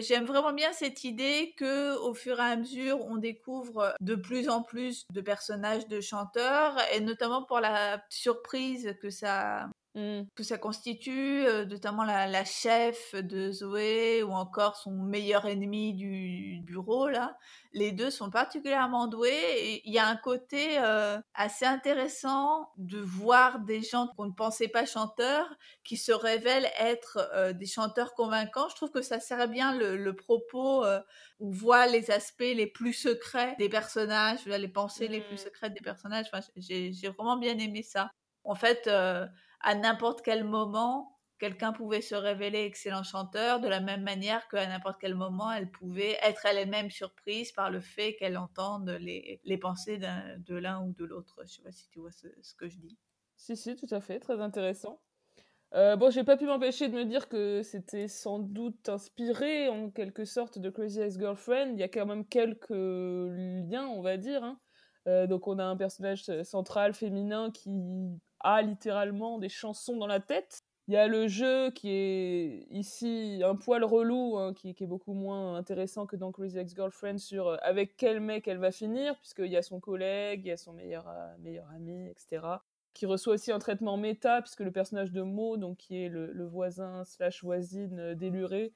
j'aime vraiment bien cette idée que, au fur et à mesure, on découvre de plus en plus de personnages de chanteurs, et notamment pour la surprise que ça Mmh. que ça constitue, notamment la, chef de Zoé ou encore son meilleur ennemi du bureau là. Les deux sont particulièrement doués et il y a un côté assez intéressant de voir des gens qu'on ne pensait pas chanteurs qui se révèlent être des chanteurs convaincants. Je trouve que ça sert bien le, propos. on voit les aspects les plus secrets des personnages, les pensées les plus mmh. secrètes des personnages. Enfin, j'ai vraiment bien aimé ça. En fait, à n'importe quel moment, quelqu'un pouvait se révéler excellent chanteur, de la même manière qu'à n'importe quel moment, elle pouvait être elle-même surprise par le fait qu'elle entende les, les pensées de l'un ou de l'autre. Je ne sais pas si tu vois ce, que je dis. Si, si, tout à fait, très intéressant. Euh, bon, j'ai pas pu m'empêcher de me dire que c'était sans doute inspiré en quelque sorte de Crazy Ex-Girlfriend. Il y a quand même quelques liens, on va dire. Hein. Euh, donc on a un personnage central féminin qui a littéralement des chansons dans la tête. Il y a le jeu qui est ici un poil relou, hein, qui, est beaucoup moins intéressant que dans Crazy Ex-Girlfriend sur euh, avec quel mec elle va finir, puisqu'il y a son collègue, il y a son meilleur, euh, meilleur ami, etc. Qui reçoit aussi un traitement méta, puisque le personnage de Mo, donc qui est le, voisin slash voisine euh, déluré,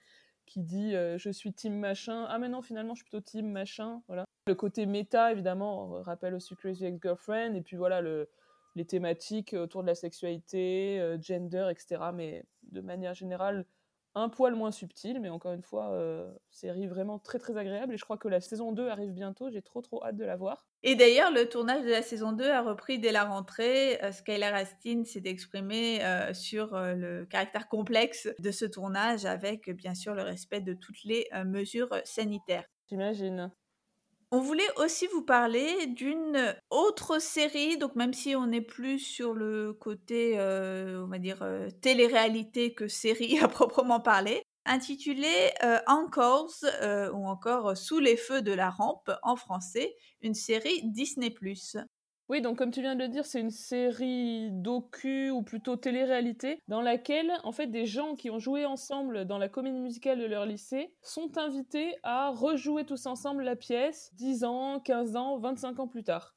qui dit je suis team machin, ah mais non finalement je suis plutôt team machin, voilà. Le côté méta évidemment rappelle aussi Crazy Ex-Girlfriend, et puis voilà le les thématiques autour de la sexualité, euh, gender, etc. Mais de manière générale, un poil moins subtil, mais encore une fois, euh, série vraiment très très agréable. Et je crois que la saison 2 arrive bientôt, j'ai trop trop hâte de la voir. Et d'ailleurs, le tournage de la saison 2 a repris dès la rentrée. Euh, Skylar Astin s'est exprimé sur le caractère complexe de ce tournage, avec bien sûr le respect de toutes les mesures sanitaires. J'imagine. On voulait aussi vous parler d'une autre série, donc même si on n'est plus sur le côté, euh, on va dire, euh, télé-réalité que série à proprement parler, intitulée euh, euh, ou encore Sous les feux de la rampe en français, une série Disney+. Oui, donc comme tu viens de le dire, c'est une série docu ou plutôt télé-réalité dans laquelle en fait des gens qui ont joué ensemble dans la comédie musicale de leur lycée sont invités à rejouer tous ensemble la pièce 10 ans, 15 ans, 25 ans plus tard.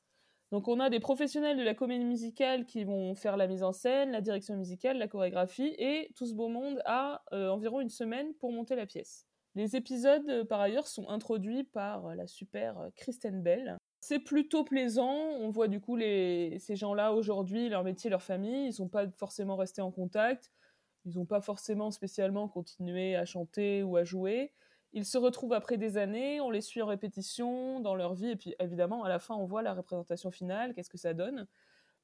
Donc on a des professionnels de la comédie musicale qui vont faire la mise en scène, la direction musicale, la chorégraphie et tout ce beau monde a euh, environ une semaine pour monter la pièce. Les épisodes, euh, par ailleurs, sont introduits par la super Kristen Bell, c'est plutôt plaisant. On voit du coup les, ces gens-là aujourd'hui, leur métier, leur famille. Ils ne sont pas forcément restés en contact. Ils n'ont pas forcément spécialement continué à chanter ou à jouer. Ils se retrouvent après des années, on les suit en répétition dans leur vie, et puis évidemment, à la fin, on voit la représentation finale, qu'est-ce que ça donne?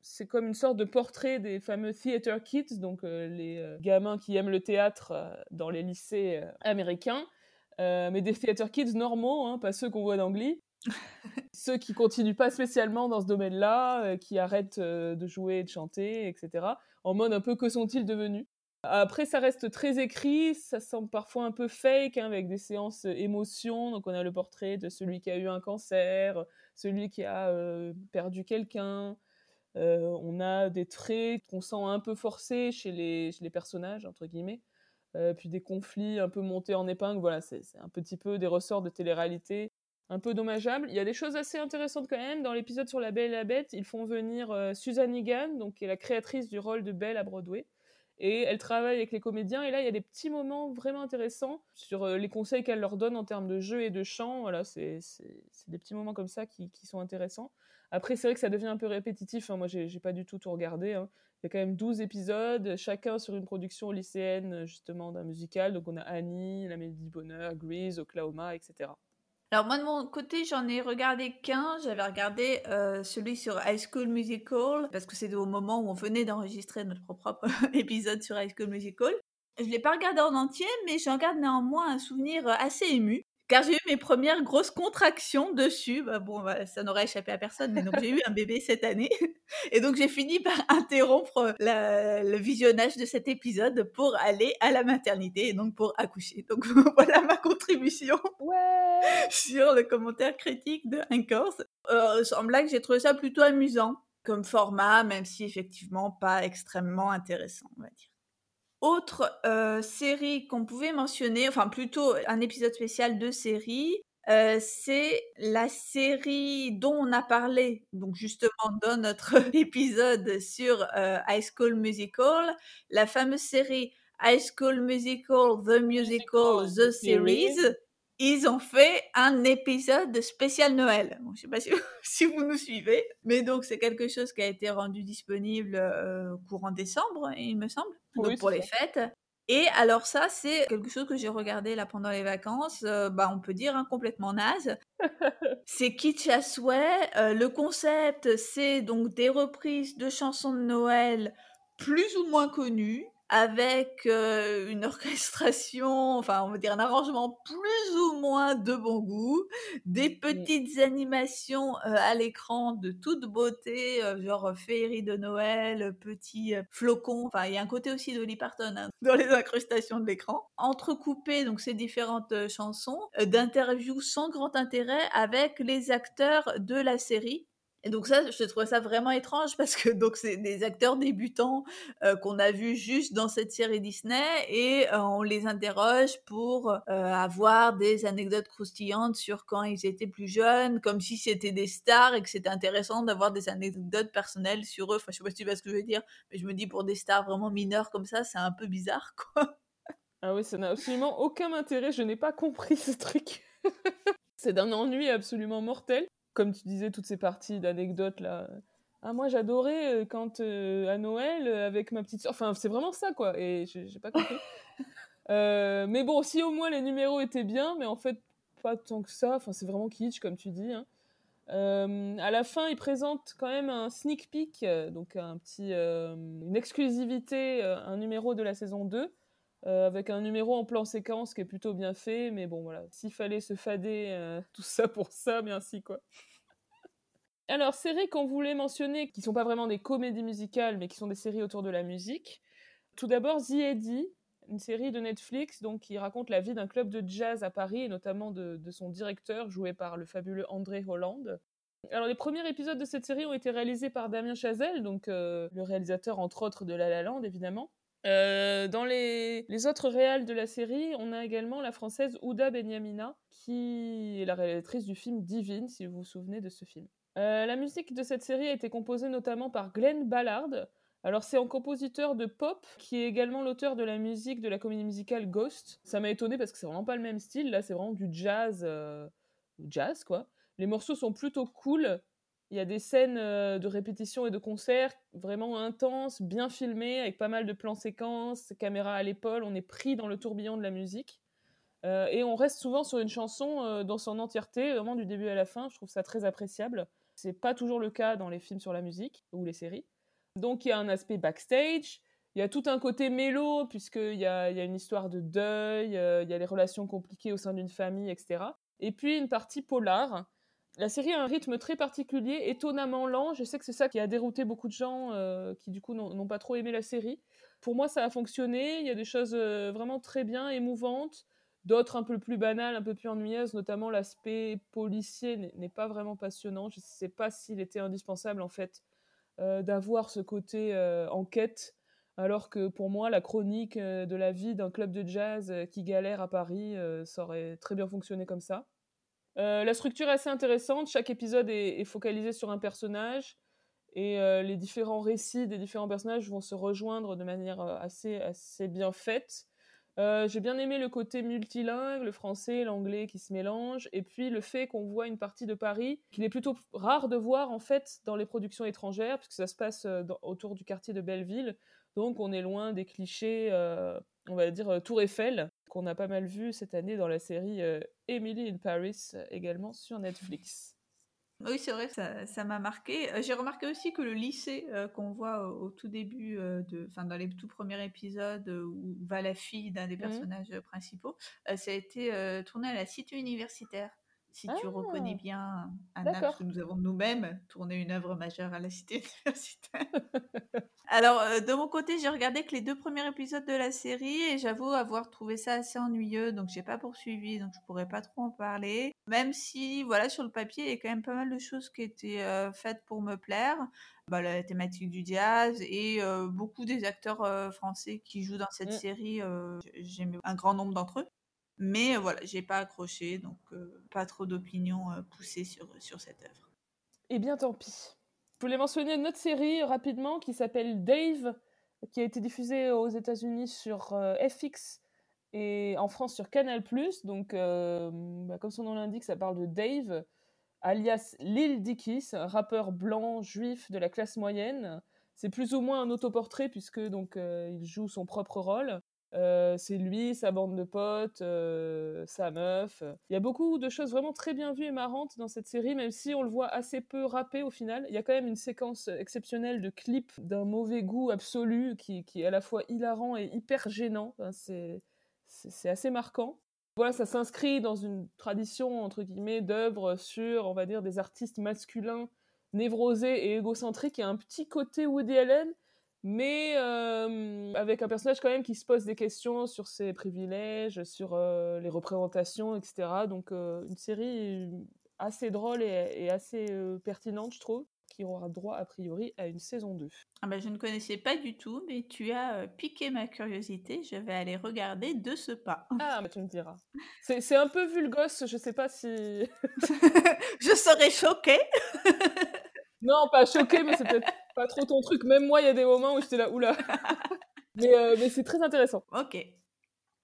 C'est comme une sorte de portrait des fameux theater kids, donc euh, les euh, gamins qui aiment le théâtre euh, dans les lycées américains, mais des theater kids normaux, hein, pas ceux qu'on voit dans. Ceux qui continuent pas spécialement dans ce domaine-là, euh, qui arrêtent euh, de jouer de chanter, etc. En mode un peu que sont-ils devenus Après, ça reste très écrit, ça semble parfois un peu fake, hein, avec des séances émotions. Donc, on a le portrait de celui qui a eu un cancer, celui qui a euh, perdu quelqu'un. on a des traits qu'on sent un peu forcés chez les personnages, entre guillemets. puis des conflits un peu montés en épingle. Voilà, c'est un petit peu des ressorts de télé-réalité un peu dommageable. Il y a des choses assez intéressantes quand même. Dans l'épisode sur La Belle et la Bête, ils font venir euh, Susan Egan, donc, qui est la créatrice du rôle de Belle à Broadway. Et elle travaille avec les comédiens. Et là, il y a des petits moments vraiment intéressants sur euh, les conseils qu'elle leur donne en termes de jeu et de chant. Voilà, c'est des petits moments comme ça qui, sont intéressants. Après, c'est vrai que ça devient un peu répétitif. Hein. Moi, j'ai pas du tout tout regardé. Hein. Il y a quand même 12 épisodes, chacun sur une production lycéenne, justement, d'un musical. Donc, on a Annie, La Mélodie Bonheur, Grease, Oklahoma, etc. Alors moi de mon côté, j'en ai regardé qu'un. J'avais regardé euh, celui sur High School Musical parce que c'était au moment où on venait d'enregistrer notre propre épisode sur High School Musical. Je l'ai pas regardé en entier, mais j'en garde néanmoins un souvenir assez ému car j'ai eu mes premières grosses contractions dessus. Bah, bon, bah, ça n'aurait échappé à personne, mais donc j'ai eu un bébé cette année. Et donc j'ai fini par interrompre le visionnage de cet épisode pour aller à la maternité et donc pour accoucher. Donc voilà ma contribution sur le commentaire critique de Anchors. Euh, sans blague, j'ai trouvé ça plutôt amusant comme format, même si effectivement pas extrêmement intéressant, on va dire. Autre euh, série qu'on pouvait mentionner, enfin plutôt un épisode spécial de série, euh, c'est la série dont on a parlé, donc justement dans notre épisode sur euh, High School Musical, la fameuse série High School Musical, The Musical, The Series. Ils ont fait un épisode spécial Noël. je ne sais pas si, vous nous suivez, mais donc c'est quelque chose qui a été rendu disponible courant décembre, il me semble donc pour les fêtes. Et alors ça, c'est quelque chose que j'ai regardé là pendant les vacances, euh, bah on peut dire hein, complètement naze. c'est kitsch à souhait. Euh, le concept, c'est donc des reprises de chansons de Noël plus ou moins connues avec une orchestration, enfin on va dire un arrangement plus ou moins de bon goût, des petites animations à l'écran de toute beauté, genre féerie de Noël, petits flocons, enfin il y a un côté aussi d'Oli Parton hein, dans les incrustations de l'écran, entrecoupé donc ces différentes chansons, d'interviews sans grand intérêt avec les acteurs de la série et donc ça, je trouvais ça vraiment étrange parce que donc c'est des acteurs débutants euh, qu'on a vus juste dans cette série Disney et euh, on les interroge pour euh, avoir des anecdotes croustillantes sur quand ils étaient plus jeunes, comme si c'était des stars et que c'était intéressant d'avoir des anecdotes personnelles sur eux. Enfin, je sais pas si tu vois ce que je veux dire, mais je me dis pour des stars vraiment mineures comme ça, c'est un peu bizarre, quoi. Ah oui, ça n'a absolument aucun intérêt. Je n'ai pas compris ce truc. c'est d'un ennui absolument mortel comme tu disais, toutes ces parties d'anecdotes là. Ah, moi j'adorais euh, quand euh, à Noël euh, avec ma petite soeur. Enfin, c'est vraiment ça quoi. Et j'ai pas compris. mais bon, si au moins les numéros étaient bien, mais en fait, pas tant que ça. Enfin, c'est vraiment kitsch, comme tu dis. Hein. à la fin, il présente quand même un sneak peek, donc un petit, une exclusivité, un numéro de la saison 2. Euh, avec un numéro en plan séquence qui est plutôt bien fait, mais bon voilà, s'il fallait se fader euh, tout ça pour ça, merci quoi. Alors, séries qu'on voulait mentionner, qui sont pas vraiment des comédies musicales, mais qui sont des séries autour de la musique. Tout d'abord, The Eddie, une série de Netflix donc, qui raconte la vie d'un club de jazz à Paris, et notamment de, son directeur, joué par le fabuleux André Holland. Alors les premiers épisodes de cette série ont été réalisés par Damien Chazelle, donc le réalisateur entre autres de La La Land évidemment. Dans les, les, autres réals de la série, on a également la française Ouda Benyamina, qui est la réalisatrice du film Divine, si vous vous souvenez de ce film. la musique de cette série a été composée notamment par Glenn Ballard, alors c'est un compositeur de pop qui est également l'auteur de la musique de la comédie musicale Ghost. Ça m'a étonné parce que c'est vraiment pas le même style. Là, c'est vraiment du jazz, euh, jazz quoi. Les morceaux sont plutôt cool. Il y a des scènes euh, de répétition et de concert vraiment intenses, bien filmées, avec pas mal de plans séquences, caméra à l'épaule. On est pris dans le tourbillon de la musique. Euh, et on reste souvent sur une chanson dans son entièreté, vraiment du début à la fin. Je trouve ça très appréciable. C'est pas toujours le cas dans les films sur la musique ou les séries. Donc il y a un aspect backstage, il y a tout un côté mélo, puisqu'il y a, y a une histoire de deuil, euh, il y a les relations compliquées au sein d'une famille, etc. Et puis une partie polar. La série a un rythme très particulier, étonnamment lent. Je sais que c'est ça qui a dérouté beaucoup de gens euh, qui du coup n'ont pas trop aimé la série. Pour moi, ça a fonctionné. Il y a des choses euh, vraiment très bien, émouvantes. D'autres un peu plus banales, un peu plus ennuyeuses, notamment l'aspect policier n'est pas vraiment passionnant. Je ne sais pas s'il était indispensable en fait euh, d'avoir ce côté enquête, alors que pour moi, la chronique de la vie d'un club de jazz qui galère à Paris, ça aurait très bien fonctionné comme ça. La structure est assez intéressante, chaque épisode est, focalisé sur un personnage, et les différents récits des différents personnages vont se rejoindre de manière assez, assez bien faite. Euh, j'ai bien aimé le côté multilingue, le français, l'anglais qui se mélangent, et puis le fait qu'on voit une partie de Paris qu'il est plutôt rare de voir en fait dans les productions étrangères, puisque ça se passe euh, autour du quartier de Belleville, donc on est loin des clichés, euh, on va dire Tour Eiffel, qu'on a pas mal vu cette année dans la série Emily in Paris, également sur Netflix. Oui, c'est vrai, ça, m'a marqué. Euh, j'ai remarqué aussi que le lycée euh, qu'on voit au, tout début, euh, de, enfin dans les tout premiers épisodes où va la fille d'un des mmh personnages principaux, ça a été tourné à la cité universitaire si tu reconnais ah! bien Anna, parce que nous avons nous-mêmes tourné une œuvre majeure à la cité universitaire. Alors, euh, de mon côté, j'ai regardé que les deux premiers épisodes de la série et j'avoue avoir trouvé ça assez ennuyeux, donc j'ai pas poursuivi, donc je pourrais pas trop en parler. Même si, voilà, sur le papier, il y a quand même pas mal de choses qui étaient euh, faites pour me plaire. Bah, la thématique du jazz et euh, beaucoup des acteurs français qui jouent dans cette mmh. série, j'aime un grand nombre d'entre eux. Mais voilà, j'ai pas accroché, donc pas trop d'opinions poussées sur, sur cette œuvre. Eh bien, tant pis. Je voulais mentionner une autre série rapidement qui s'appelle Dave, qui a été diffusée aux États-Unis sur FX et en France sur Canal+. Donc, bah, comme son nom l'indique, ça parle de Dave, alias Lil Dickis, un rappeur blanc juif de la classe moyenne. C'est plus ou moins un autoportrait puisque donc il joue son propre rôle. Euh, c'est lui, sa bande de potes, euh, sa meuf. Il y a beaucoup de choses vraiment très bien vues et marrantes dans cette série, même si on le voit assez peu rappé au final. Il y a quand même une séquence exceptionnelle de clips d'un mauvais goût absolu qui, est à la fois hilarant et hyper gênant. c'est, assez marquant. Voilà, ça s'inscrit dans une tradition, entre guillemets, d'œuvres sur, on va dire, des artistes masculins névrosés et égocentriques. Il y a un petit côté Woody Allen, mais euh, avec un personnage quand même qui se pose des questions sur ses privilèges, sur euh, les représentations, etc. Donc euh, une série assez drôle et, assez pertinente, je trouve, qui aura droit a priori à une saison 2. Ah bah, je ne connaissais pas du tout, mais tu as piqué ma curiosité, je vais aller regarder de ce pas. Ah, bah, tu me diras. C'est un peu vulgos, je sais pas si... je serais choquée Non, pas choquée, mais c'est peut-être pas trop ton truc. Même moi, il y a des moments où j'étais là, oula. mais euh, mais c'est très intéressant. Ok.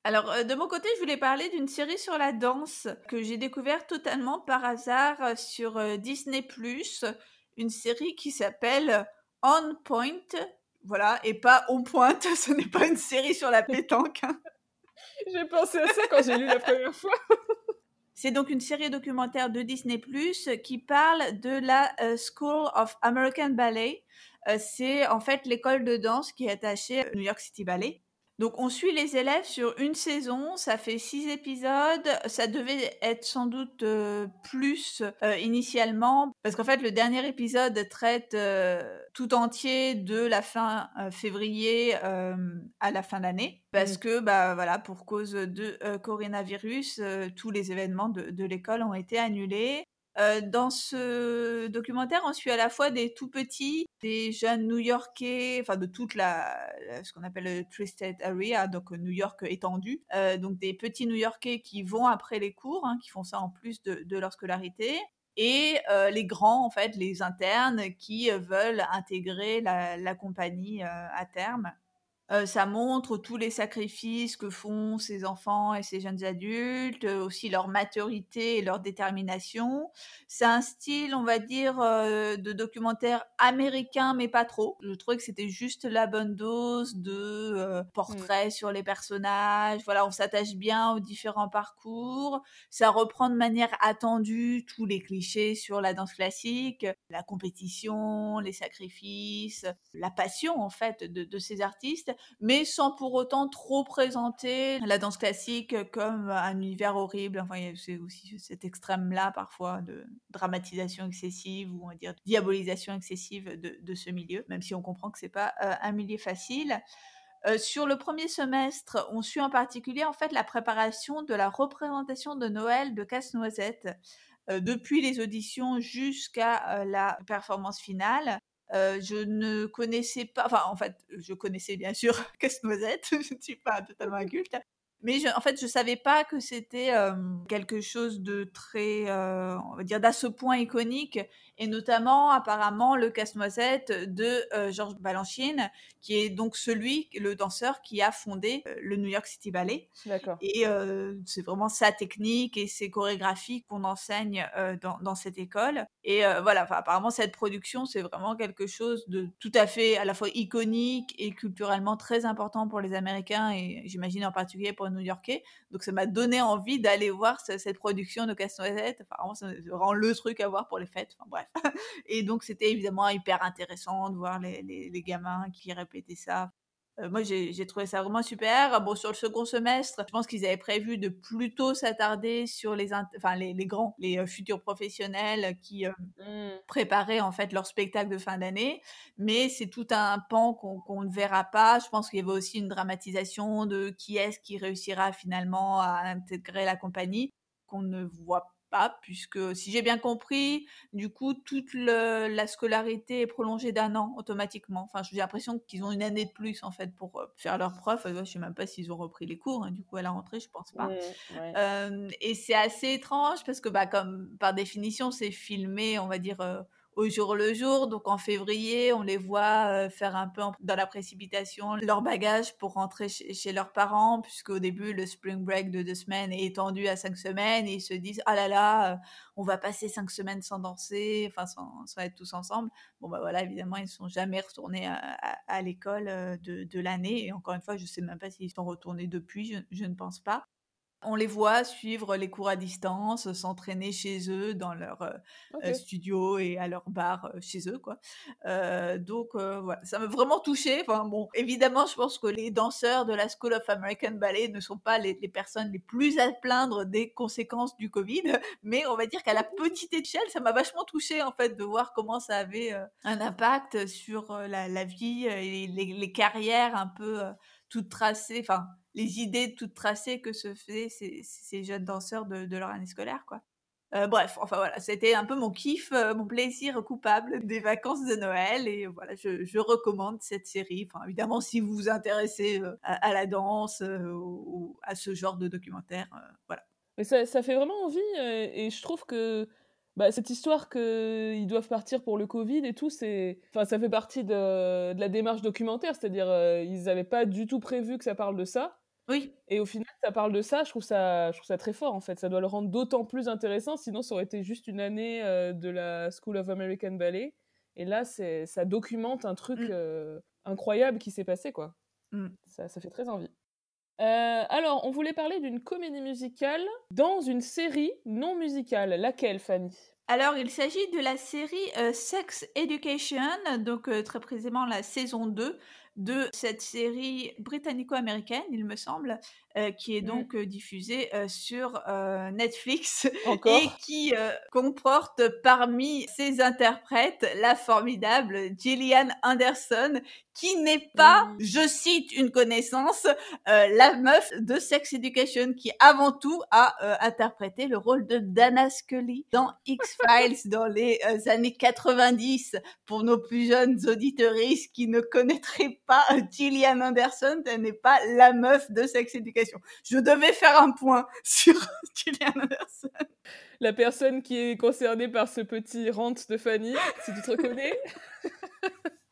Alors, euh, de mon côté, je voulais parler d'une série sur la danse que j'ai découverte totalement par hasard euh, sur Disney ⁇ une série qui s'appelle On Point. Voilà, et pas On Pointe, ce n'est pas une série sur la pétanque. Hein. j'ai pensé à ça quand j'ai lu la première fois. C'est donc une série documentaire de Disney ⁇ qui parle de la euh, School of American Ballet. Euh, c'est en fait l'école de danse qui est attachée au New York City Ballet. Donc on suit les élèves sur une saison, ça fait six épisodes, ça devait être sans doute euh, plus euh, initialement, parce qu'en fait le dernier épisode traite euh, tout entier de la fin février à la fin d'année, parce mmh. que bah voilà pour cause de coronavirus, tous les événements de, de l'école ont été annulés. Dans ce documentaire, on suit à la fois des tout petits, des jeunes New-Yorkais, enfin de toute la, ce qu'on appelle le Tri-State Area, donc New York étendu, donc des petits New-Yorkais qui vont après les cours, hein, qui font ça en plus de, leur scolarité, et les grands, en fait, les internes qui veulent intégrer la compagnie à terme ça montre tous les sacrifices que font ces enfants et ces jeunes adultes, aussi leur maturité et leur détermination. C'est un style, on va dire, de documentaire américain, mais pas trop. Je trouvais que c'était juste la bonne dose de mmh. portraits sur les personnages. Voilà, on s'attache bien aux différents parcours. Ça reprend de manière attendue tous les clichés sur la danse classique, la compétition, les sacrifices, la passion en fait de, de ces artistes mais sans pour autant trop présenter la danse classique comme un univers horrible. Enfin, c'est aussi cet extrême-là parfois de dramatisation excessive ou on va dire diabolisation excessive de, ce milieu, même si on comprend que c'est pas euh, un milieu facile. Euh, sur le premier semestre, on suit en particulier en fait la préparation de la représentation de Noël de Casse-Noisette euh, depuis les auditions jusqu'à la performance finale je ne connaissais pas, enfin en fait, je connaissais bien sûr Casse-Noisette, je ne suis pas totalement inculte, mais en fait, je savais pas que c'était quelque chose de très, on va dire, d'à ce point iconique et notamment apparemment le casse-noisette de euh, Georges Balanchine, qui est donc celui, le danseur qui a fondé le New York City Ballet. D'accord. Et c'est vraiment sa technique et ses chorégraphies qu'on enseigne dans, dans, cette école. Et voilà, apparemment cette production, c'est vraiment quelque chose de tout à fait à la fois iconique et culturellement très important pour les Américains et j'imagine en particulier pour New-Yorkais. Donc ça m'a donné envie d'aller voir cette production de casse-noisette. Enfin, c'est vraiment le truc à voir pour les fêtes. Enfin, bref. et donc, c'était évidemment hyper intéressant de voir les, gamins qui répétaient ça. Euh, moi, j'ai trouvé ça vraiment super. Bon, sur le second semestre, je pense qu'ils avaient prévu de plutôt s'attarder sur les, enfin, les, les, grands, les euh, futurs professionnels qui euh, mmh. préparaient en fait leur spectacle de fin d'année. Mais c'est tout un pan qu'on ne verra pas. Je pense qu'il y avait aussi une dramatisation de qui est-ce qui réussira finalement à intégrer la compagnie qu'on ne voit pas puisque si j'ai bien compris, du coup, toute la scolarité est prolongée d'un an automatiquement. Enfin, j'ai l'impression qu'ils ont une année de plus, en fait, pour faire leur prof. Je sais même pas s'ils ont repris les cours, hein, du coup, à la rentrée, je pense pas. et c'est assez étrange, parce que, bah, comme par définition, c'est filmé, on va dire au jour le jour. Donc en février, on les voit euh, faire un peu dans la précipitation leur bagage pour rentrer chez, leurs parents, puisqu'au début, le spring break de deux semaines est étendu à cinq semaines et ils se disent Ah là là, euh, on va passer cinq semaines sans danser, enfin sans, être tous ensemble. Bon, bah voilà, évidemment, ils ne sont jamais retournés à, l'école euh, de, l'année. Et encore une fois, je ne sais même pas s'ils sont retournés depuis, je ne pense pas. On les voit suivre les cours à distance, s'entraîner chez eux dans leur euh, euh, studio et à leur bar euh, chez eux, quoi. donc voilà, ça m'a vraiment touché. Enfin bon, évidemment, je pense que les danseurs de la School of American Ballet ne sont pas les, personnes les plus à plaindre des conséquences du Covid, mais on va dire qu'à la petite échelle, ça m'a vachement touché en fait de voir comment ça avait un impact sur la, vie et les, carrières un peu toutes tracées. Enfin les idées toutes tracées que se faisaient ces, jeunes danseurs de, leur année scolaire, quoi. Euh, bref, enfin voilà, c'était un peu mon kiff, euh, mon plaisir coupable des vacances de Noël et voilà, je, recommande cette série. Enfin, évidemment, si vous vous intéressez euh, à, la danse ou à ce genre de documentaire, voilà. Mais ça, fait vraiment envie et je trouve que bah, cette histoire qu'ils doivent partir pour le Covid et tout, c'est, enfin, ça fait partie de, de la démarche documentaire, c'est-à-dire ils n'avaient pas du tout prévu que ça parle de ça. Oui. Et au final, ça parle de ça. Je trouve ça, je trouve ça très fort en fait. Ça doit le rendre d'autant plus intéressant. Sinon, ça aurait été juste une année euh, de la School of American Ballet. Et là, ça documente un truc mm. euh, incroyable qui s'est passé, quoi. Mm. Ça, ça fait très envie. Euh, alors, on voulait parler d'une comédie musicale dans une série non musicale. Laquelle, Fanny? Alors, il s'agit de la série Sex Education, donc très précisément la saison 2, de cette série britannico-américaine, il me semble, euh, qui est mmh. donc diffusée sur Netflix et qui comporte parmi ses interprètes la formidable Gillian Anderson, qui n'est pas, mmh. je cite une connaissance, la meuf de Sex Education, qui avant tout a interprété le rôle de Dana Scully dans X-Files dans les euh, années 90 pour nos plus jeunes auditeuristes qui ne connaîtraient pas Gillian Anderson, elle n'est pas la meuf de Sex Education. Je devais faire un point sur Gillian Anderson. La personne qui est concernée par ce petit rant de Fanny, si tu te reconnais.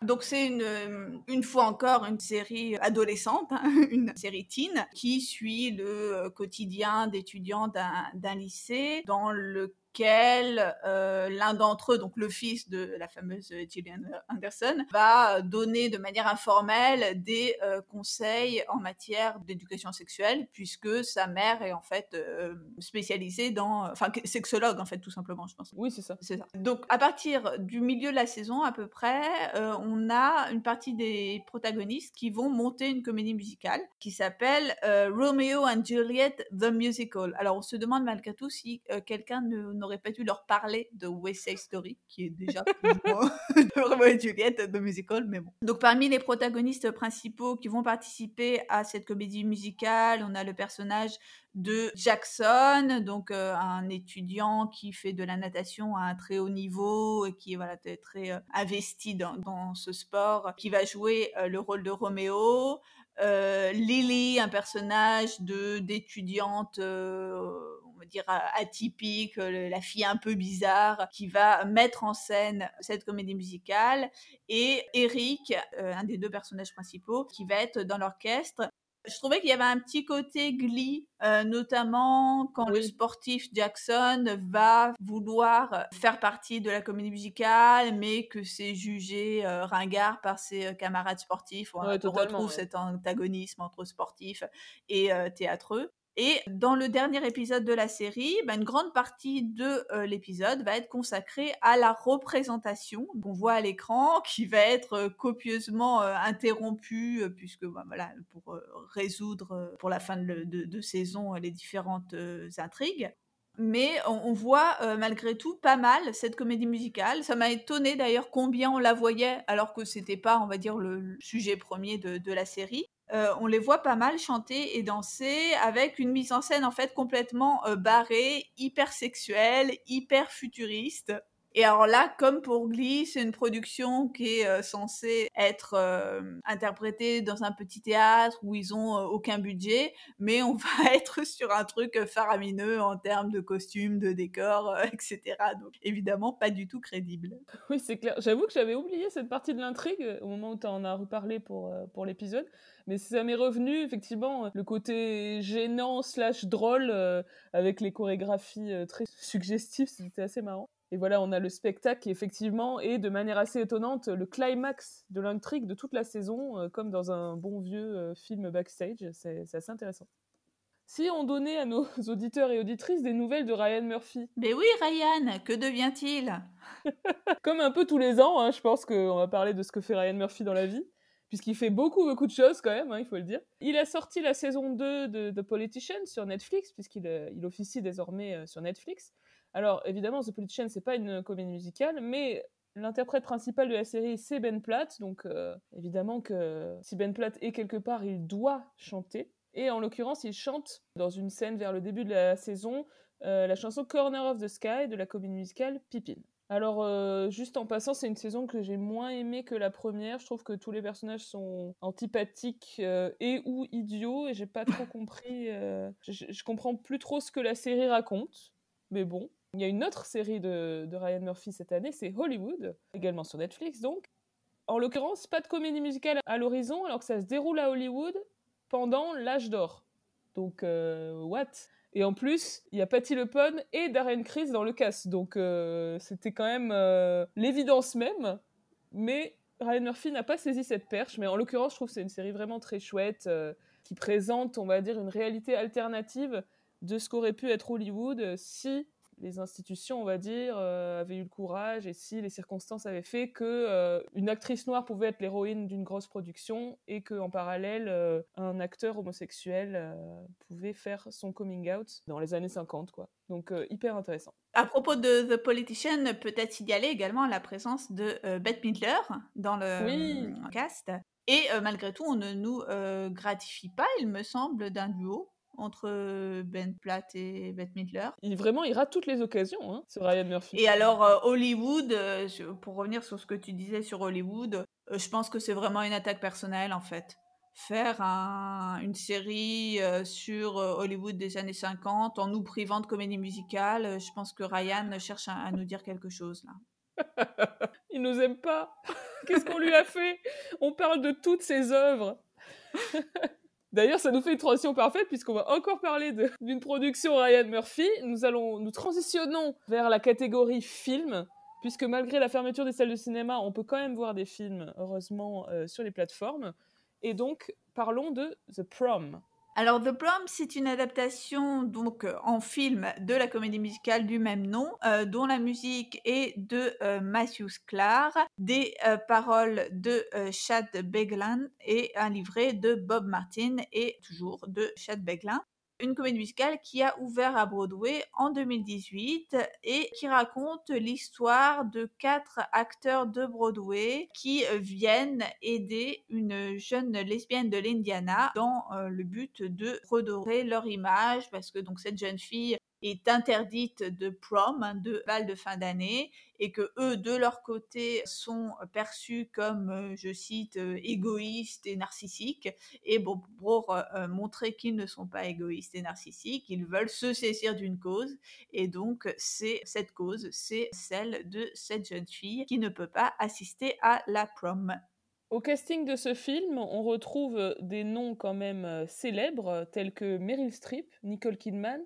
Donc c'est une, euh, une fois encore une série adolescente, hein, une série teen, qui suit le euh, quotidien d'étudiants d'un lycée dans le euh, l'un d'entre eux, donc le fils de la fameuse Gillian Anderson, va donner de manière informelle des euh, conseils en matière d'éducation sexuelle, puisque sa mère est en fait euh, spécialisée dans, enfin sexologue en fait tout simplement, je pense. Oui, c'est ça. C'est ça. Donc à partir du milieu de la saison à peu près, on a une partie des protagonistes qui vont monter une comédie musicale qui s'appelle Romeo and Juliet the Musical. Alors on se demande malgré tout si quelqu'un ne n'aurait pas dû leur parler de West Side Story, qui est déjà Romeo et Juliette de musical, mais bon. Donc parmi les protagonistes principaux qui vont participer à cette comédie musicale, on a le personnage de Jackson, donc euh, un étudiant qui fait de la natation à un très haut niveau et qui est voilà, très euh, investi dans, ce sport, qui va jouer euh, le rôle de Roméo. Lily, un personnage de d'étudiante dire atypique, la fille un peu bizarre qui va mettre en scène cette comédie musicale et Eric, un des deux personnages principaux, qui va être dans l'orchestre je trouvais qu'il y avait un petit côté glee, euh, notamment quand le sportif Jackson va vouloir faire partie de la comédie musicale, mais que c'est jugé euh, ringard par ses euh, camarades sportifs. On, retrouve cet antagonisme entre sportifs et théâtreux. Et dans le dernier épisode de la série, bah, une grande partie de euh, l'épisode va être consacrée à la représentation qu'on voit à l'écran, qui va être euh, copieusement euh, interrompue, puisque bah, voilà, pour résoudre pour la fin de, saison les différentes intrigues mais on, voit malgré tout pas mal cette comédie musicale. Ça m'a étonné d'ailleurs combien on la voyait alors que c'était pas, on va dire, le, sujet premier de la série. Euh, on les voit pas mal chanter et danser avec une mise en scène en fait complètement euh, barrée, hyper sexuelle, hyper futuriste. Et alors là, comme pour Glee, c'est une production qui est euh, censée être interprétée dans un petit théâtre où ils ont aucun budget, mais on va être sur un truc faramineux en termes de costumes, de décors, etc. Donc évidemment pas du tout crédible. Oui, c'est clair. J'avoue que j'avais oublié cette partie de l'intrigue au moment où tu en as reparlé pour, pour l'épisode. Mais ça m'est revenu, effectivement, le côté gênant slash drôle euh, avec les chorégraphies euh, très suggestives, c'était assez marrant. Et voilà, on a le spectacle qui, effectivement, est de manière assez étonnante le climax de l'intrigue de toute la saison, euh, comme dans un bon vieux film backstage. C'est assez intéressant. Si on donnait à nos auditeurs et auditrices des nouvelles de Ryan Murphy. Mais oui, Ryan, que devient-il? Comme un peu tous les ans, hein, je pense qu'on va parler de ce que fait Ryan Murphy dans la vie puisqu'il fait beaucoup, beaucoup de choses quand même, hein, il faut le dire. Il a sorti la saison 2 de The Politician sur Netflix, puisqu'il euh, il officie désormais euh, sur Netflix. Alors, évidemment, The Politician, c'est pas une comédie musicale, mais l'interprète principal de la série, c'est Ben Platt, donc euh, évidemment que si Ben Platt est quelque part, il doit chanter. Et en l'occurrence, il chante dans une scène vers le début de la saison la chanson Corner of the Sky de la comédie musicale Pippin. Alors, euh, juste en passant, c'est une saison que j'ai moins aimée que la première. Je trouve que tous les personnages sont antipathiques euh, et ou idiots, et j'ai pas trop compris. Euh, je, comprends plus trop ce que la série raconte, mais bon. Il y a une autre série de, Ryan Murphy cette année, c'est Hollywood, également sur Netflix donc. En l'occurrence, pas de comédie musicale à l'horizon, alors que ça se déroule à Hollywood pendant l'âge d'or. Donc, what? Et en plus, il y a Patty LePone et Darren Criss dans le cast. Donc euh, c'était quand même euh, l'évidence même. Mais Ryan Murphy n'a pas saisi cette perche. Mais en l'occurrence, je trouve que c'est une série vraiment très chouette euh, qui présente, on va dire, une réalité alternative de ce qu'aurait pu être Hollywood si les institutions, on va dire, euh, avaient eu le courage et si les circonstances avaient fait que euh, une actrice noire pouvait être l'héroïne d'une grosse production et qu'en parallèle, euh, un acteur homosexuel pouvait faire son coming out dans les années 50, quoi. Donc hyper intéressant. À propos de The Politician, peut-être signaler également la présence de Bette Midler dans le cast. Et malgré tout, on ne nous gratifie pas, il me semble, d'un duo entre Ben Platt et Bette Midler. Il, vraiment, il rate toutes les occasions, hein, ce Ryan Murphy. Et alors, euh, Hollywood, euh, pour revenir sur ce que tu disais sur Hollywood, euh, je pense que c'est vraiment une attaque personnelle, en fait. Faire une série sur Hollywood des années 50 en nous privant de comédie musicale, je pense que Ryan cherche à, nous dire quelque chose, là. il nous aime pas. Qu'est-ce qu'on lui a fait? On parle de toutes ses œuvres. D'ailleurs, ça nous fait une transition parfaite puisqu'on va encore parler d'une production Ryan Murphy. Nous allons, nous transitionnons vers la catégorie film puisque malgré la fermeture des salles de cinéma, on peut quand même voir des films, heureusement, euh, sur les plateformes. Et donc, parlons de The Prom. Alors The Prom, c'est une adaptation donc euh, en film de la comédie musicale du même nom, euh, dont la musique est de euh, Matthew Sklar, des paroles de Chad Beglan et un livret de Bob Martin et toujours de Chad Beglan une comédie musicale qui a ouvert à Broadway en 2018 et qui raconte l'histoire de quatre acteurs de Broadway qui euh, viennent aider une jeune lesbienne de l'Indiana dans euh, le but de redorer leur image parce que donc cette jeune fille est interdite de prom, hein, de bal de fin d'année, et que eux, de leur côté, sont perçus comme, euh, je cite, euh, égoïstes et narcissiques. Et bon, pour euh, montrer qu'ils ne sont pas égoïstes et narcissiques, ils veulent se saisir d'une cause. Et donc, c'est cette cause, c'est celle de cette jeune fille qui ne peut pas assister à la prom. Au casting de ce film, on retrouve des noms quand même célèbres tels que Meryl Streep, Nicole Kidman,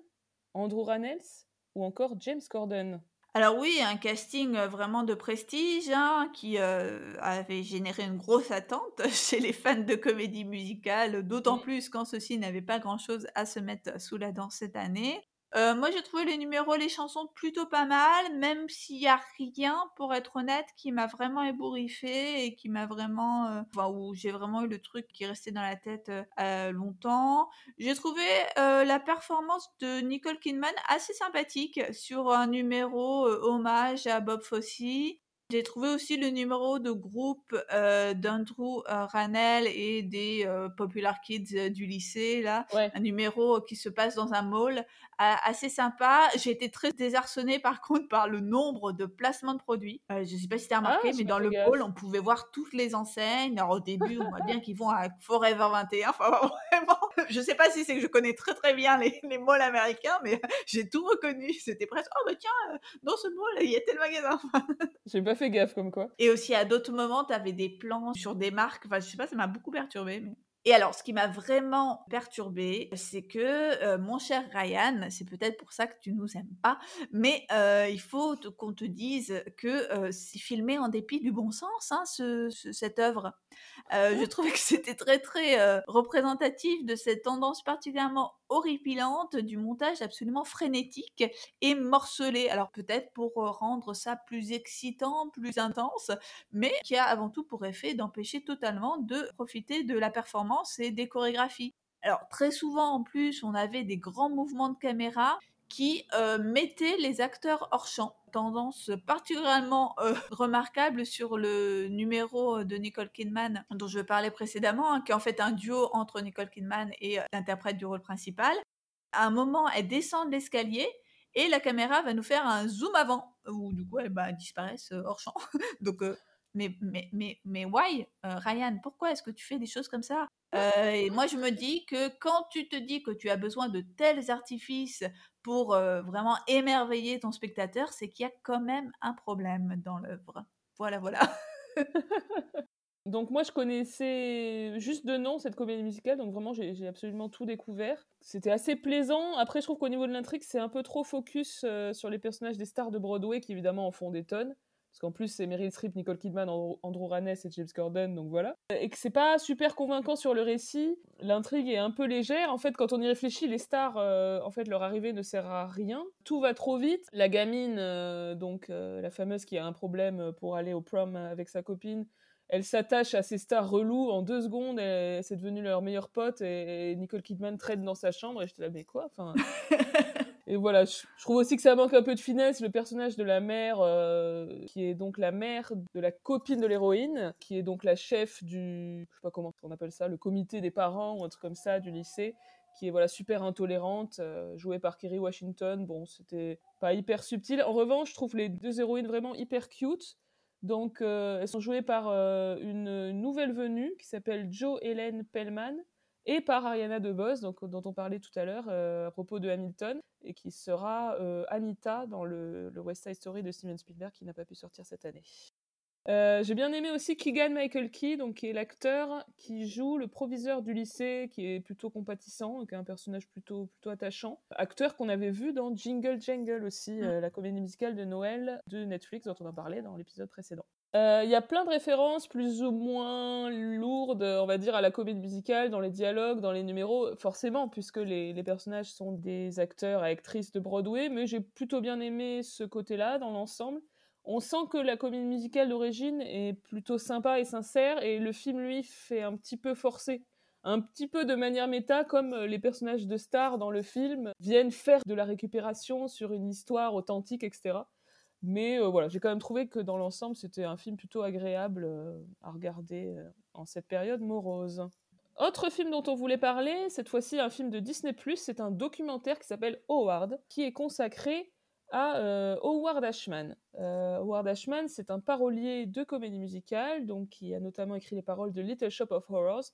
Andrew Rannells ou encore James Corden? Alors oui, un casting euh, vraiment de prestige hein, qui euh, avait généré une grosse attente chez les fans de comédie musicale, d'autant plus quand ceux-ci n'avaient pas grand-chose à se mettre sous la dent cette année. Euh, moi, j'ai trouvé les numéros, les chansons plutôt pas mal, même s'il y a rien, pour être honnête, qui m'a vraiment ébouriffé et qui m'a vraiment, euh, enfin, où j'ai vraiment eu le truc qui restait dans la tête euh, longtemps. J'ai trouvé la performance de Nicole Kidman assez sympathique sur un numéro hommage à Bob Fosse. J'ai trouvé aussi le numéro de groupe d'Andrew Ranel et des Popular Kids du lycée, là. Un numéro qui se passe dans un mall assez sympa. J'ai été très désarçonnée par contre par le nombre de placements de produits. je ne sais pas si tu as remarqué, ah, mais dans le mall, on pouvait voir toutes les enseignes. Alors au début, on voit bien qu'ils vont à Forever 21. Enfin, vraiment, je ne sais pas si c'est que je connais très très bien les, les malls américains, mais j'ai tout reconnu. C'était presque, oh bah tiens, dans ce mall, il y a tel magasin. j'ai pas fait gaffe comme quoi. Et aussi à d'autres moments, tu avais des plans sur des marques. Enfin, je sais pas, ça m'a beaucoup perturbé. Et alors, ce qui m'a vraiment perturbé, c'est que euh, mon cher Ryan, c'est peut-être pour ça que tu nous aimes pas, mais euh, il faut qu'on te dise que euh, c'est filmé en dépit du bon sens, hein, cette œuvre. Je mmh. trouvais que c'était très très représentatif de cette tendance particulièrement horripilante du montage absolument frénétique et morcelé. Alors peut-être pour rendre ça plus excitant, plus intense, mais qui a avant tout pour effet d'empêcher totalement de profiter de la performance et des chorégraphies. Alors très souvent en plus, on avait des grands mouvements de caméra qui euh, mettaient les acteurs hors champ. Tendance particulièrement euh, remarquable sur le numéro de Nicole Kidman dont je parlais précédemment, hein, qui est en fait un duo entre Nicole Kidman et euh, l'interprète du rôle principal. À un moment, elle descend de l'escalier et la caméra va nous faire un zoom avant, où du coup, elle bah, disparaissent hors champ. Donc, mais, mais, mais, mais why, Ryan, pourquoi est-ce que tu fais des choses comme ça? Et moi, je me dis que quand tu te dis que tu as besoin de tels artifices pour vraiment émerveiller ton spectateur, c'est qu'il y a quand même un problème dans l'œuvre. Voilà, voilà. donc moi, je connaissais juste de nom cette comédie musicale, donc vraiment, j'ai absolument tout découvert. C'était assez plaisant. Après, je trouve qu'au niveau de l'intrigue, c'est un peu trop focus sur les personnages des stars de Broadway, qui évidemment en font des tonnes parce qu'en plus c'est Meryl Streep, Nicole Kidman, Andrew Rannes et James Corden, donc voilà. Et que c'est pas super convaincant sur le récit, l'intrigue est un peu légère. En fait, quand on y réfléchit, les stars, euh, en fait, leur arrivée ne sert à rien. Tout va trop vite. La gamine, euh, donc euh, la fameuse qui a un problème pour aller au prom avec sa copine, elle s'attache à ces stars relous en deux secondes, c'est devenu leur meilleure pote et, Nicole Kidman traîne dans sa chambre et je te la mais quoi? Enfin Et voilà, je, trouve aussi que ça manque un peu de finesse. Le personnage de la mère, euh, qui est donc la mère de la copine de l'héroïne, qui est donc la chef du, je sais pas comment on appelle ça, le comité des parents ou un truc comme ça du lycée, qui est voilà super intolérante, jouée par Kerry Washington. Bon, c'était pas hyper subtil. En revanche, je trouve les deux héroïnes vraiment hyper cute. Donc, elles sont jouées par une, nouvelle venue qui s'appelle Jo Hélène Pellman et par Ariana DeBose, donc, dont on parlait tout à l'heure à propos de Hamilton, et qui sera Anita dans le, le, West Side Story de Steven Spielberg qui n'a pas pu sortir cette année. Euh, j'ai bien aimé aussi Keegan Michael Key, donc qui est l'acteur qui joue le proviseur du lycée, qui est plutôt compatissant, qui est un personnage plutôt plutôt attachant. Acteur qu'on avait vu dans Jingle Jangle aussi, mm. euh, la comédie musicale de Noël de Netflix dont on a parlé dans l'épisode précédent. Euh, il y a plein de références plus ou moins lourdes, on va dire, à la comédie musicale, dans les dialogues, dans les numéros, forcément, puisque les, personnages sont des acteurs et actrices de Broadway, mais j'ai plutôt bien aimé ce côté-là dans l'ensemble on sent que la comédie musicale d'origine est plutôt sympa et sincère, et le film, lui, fait un petit peu forcé. Un petit peu de manière méta, comme euh, les personnages de stars dans le film viennent faire de la récupération sur une histoire authentique, etc. Mais euh, voilà, j'ai quand même trouvé que dans l'ensemble, c'était un film plutôt agréable euh, à regarder en cette période morose. Autre film dont on voulait parler, cette fois-ci un film de Disney+, c'est un documentaire qui s'appelle Howard, qui est consacré à euh, Howard Ashman. Euh, Howard Ashman, c'est un parolier de comédie musicale, donc qui a notamment écrit les paroles de Little Shop of Horrors,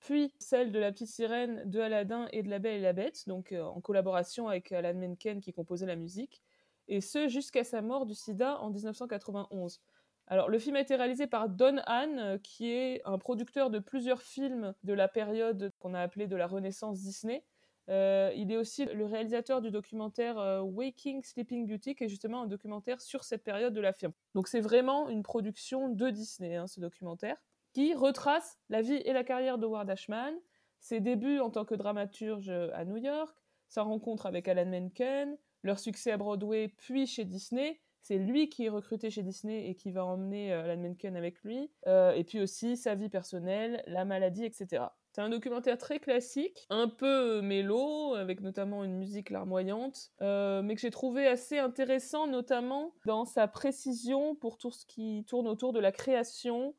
puis celle de La Petite Sirène, de Aladdin et de La Belle et la Bête, donc euh, en collaboration avec Alan Menken qui composait la musique, et ce jusqu'à sa mort du sida en 1991. Alors, le film a été réalisé par Don Hahn, qui est un producteur de plusieurs films de la période qu'on a appelée de la Renaissance Disney, euh, il est aussi le réalisateur du documentaire euh, Waking Sleeping Beauty, qui est justement un documentaire sur cette période de la firme. Donc c'est vraiment une production de Disney, hein, ce documentaire, qui retrace la vie et la carrière de Ward Ashman, ses débuts en tant que dramaturge à New York, sa rencontre avec Alan Menken, leur succès à Broadway, puis chez Disney. C'est lui qui est recruté chez Disney et qui va emmener euh, Alan Menken avec lui. et puis aussi sa vie personnelle, la maladie, etc. C'est un documentaire très classique, un peu mélo, avec notamment une musique larmoyante, euh, mais que j'ai trouvé assez intéressant, notamment dans sa précision pour tout ce qui tourne autour de la création,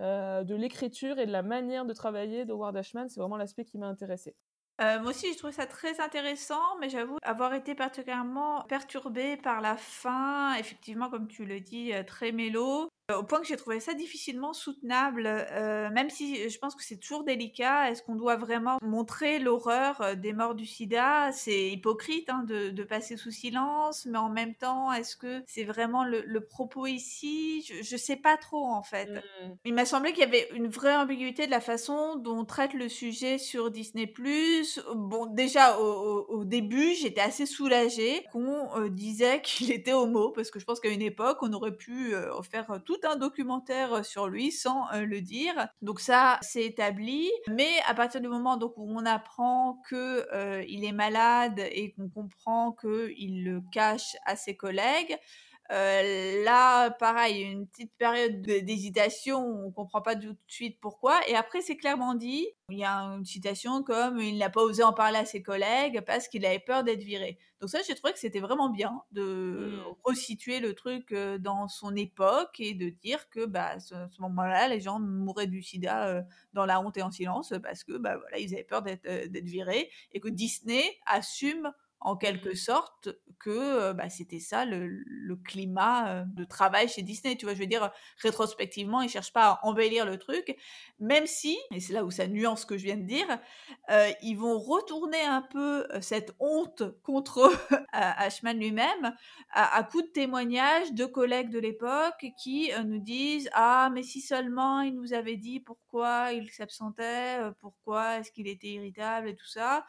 euh, de l'écriture et de la manière de travailler de Ward Ashman. C'est vraiment l'aspect qui m'a intéressé. Euh, moi aussi, j'ai trouvé ça très intéressant, mais j'avoue avoir été particulièrement perturbée par la fin, effectivement, comme tu le dis, très mélo. Au point que j'ai trouvé ça difficilement soutenable, euh, même si je pense que c'est toujours délicat. Est-ce qu'on doit vraiment montrer l'horreur euh, des morts du sida? C'est hypocrite hein, de, de, passer sous silence, mais en même temps, est-ce que c'est vraiment le, le, propos ici? Je, ne sais pas trop en fait. Mmh. Il m'a semblé qu'il y avait une vraie ambiguïté de la façon dont on traite le sujet sur Disney+. Bon, déjà au, au, début, j'étais assez soulagée qu'on euh, disait qu'il était homo, parce que je pense qu'à une époque, on aurait pu faire tout un documentaire sur lui sans le dire. Donc ça, c'est établi. Mais à partir du moment donc, où on apprend que il est malade et qu'on comprend qu'il le cache à ses collègues, euh, là, pareil, une petite période d'hésitation, on comprend pas tout de suite pourquoi. Et après, c'est clairement dit. Il y a une citation comme il n'a pas osé en parler à ses collègues parce qu'il avait peur d'être viré. Donc ça, j'ai trouvé que c'était vraiment bien de mmh. resituer le truc dans son époque et de dire que bah à ce, moment-là, les gens mouraient du sida dans la honte et en silence parce que bah voilà, ils avaient peur d'être virés et que Disney assume en quelque sorte que bah, c'était ça le, climat de travail chez Disney. Tu vois, je veux dire, rétrospectivement, ils cherchent pas à embellir le truc, même si, et c'est là où ça nuance ce que je viens de dire, ils vont retourner un peu cette honte contre Ashman lui-même à, à, coup de témoignages de collègues de l'époque qui nous disent ah mais si seulement il nous avait dit pourquoi il s'absentait, pourquoi est-ce qu'il était irritable et tout ça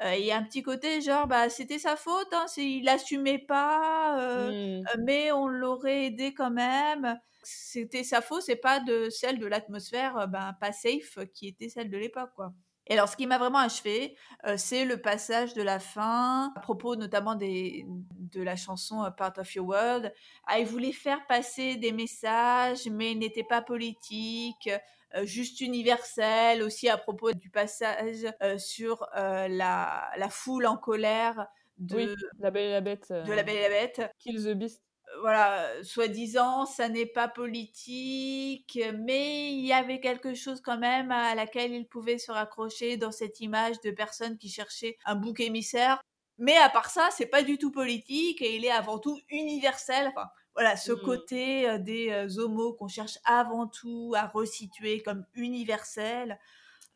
il y a un petit côté genre bah c'était sa faute hein, il l'assumait pas mmh. mais on l'aurait aidé quand même c'était sa faute c'est pas de celle de l'atmosphère ben pas safe qui était celle de l'époque quoi et alors, ce qui m'a vraiment achevé, c'est le passage de la fin, à propos notamment des, de la chanson Part of Your World. Ah, il voulait faire passer des messages, mais il n'était pas politique. Euh, juste universel, aussi à propos du passage euh, sur euh, la, la, foule en colère de La Belle et la Bête. de La Belle et la Bête. Kill the Beast. voilà, soi-disant, ça n'est pas politique, mais il y avait quelque chose quand même à laquelle il pouvait se raccrocher dans cette image de personne qui cherchait un bouc émissaire. Mais à part ça, c'est pas du tout politique et il est avant tout universel. Enfin, voilà, ce mmh. côté des homos qu'on cherche avant tout à resituer comme universel.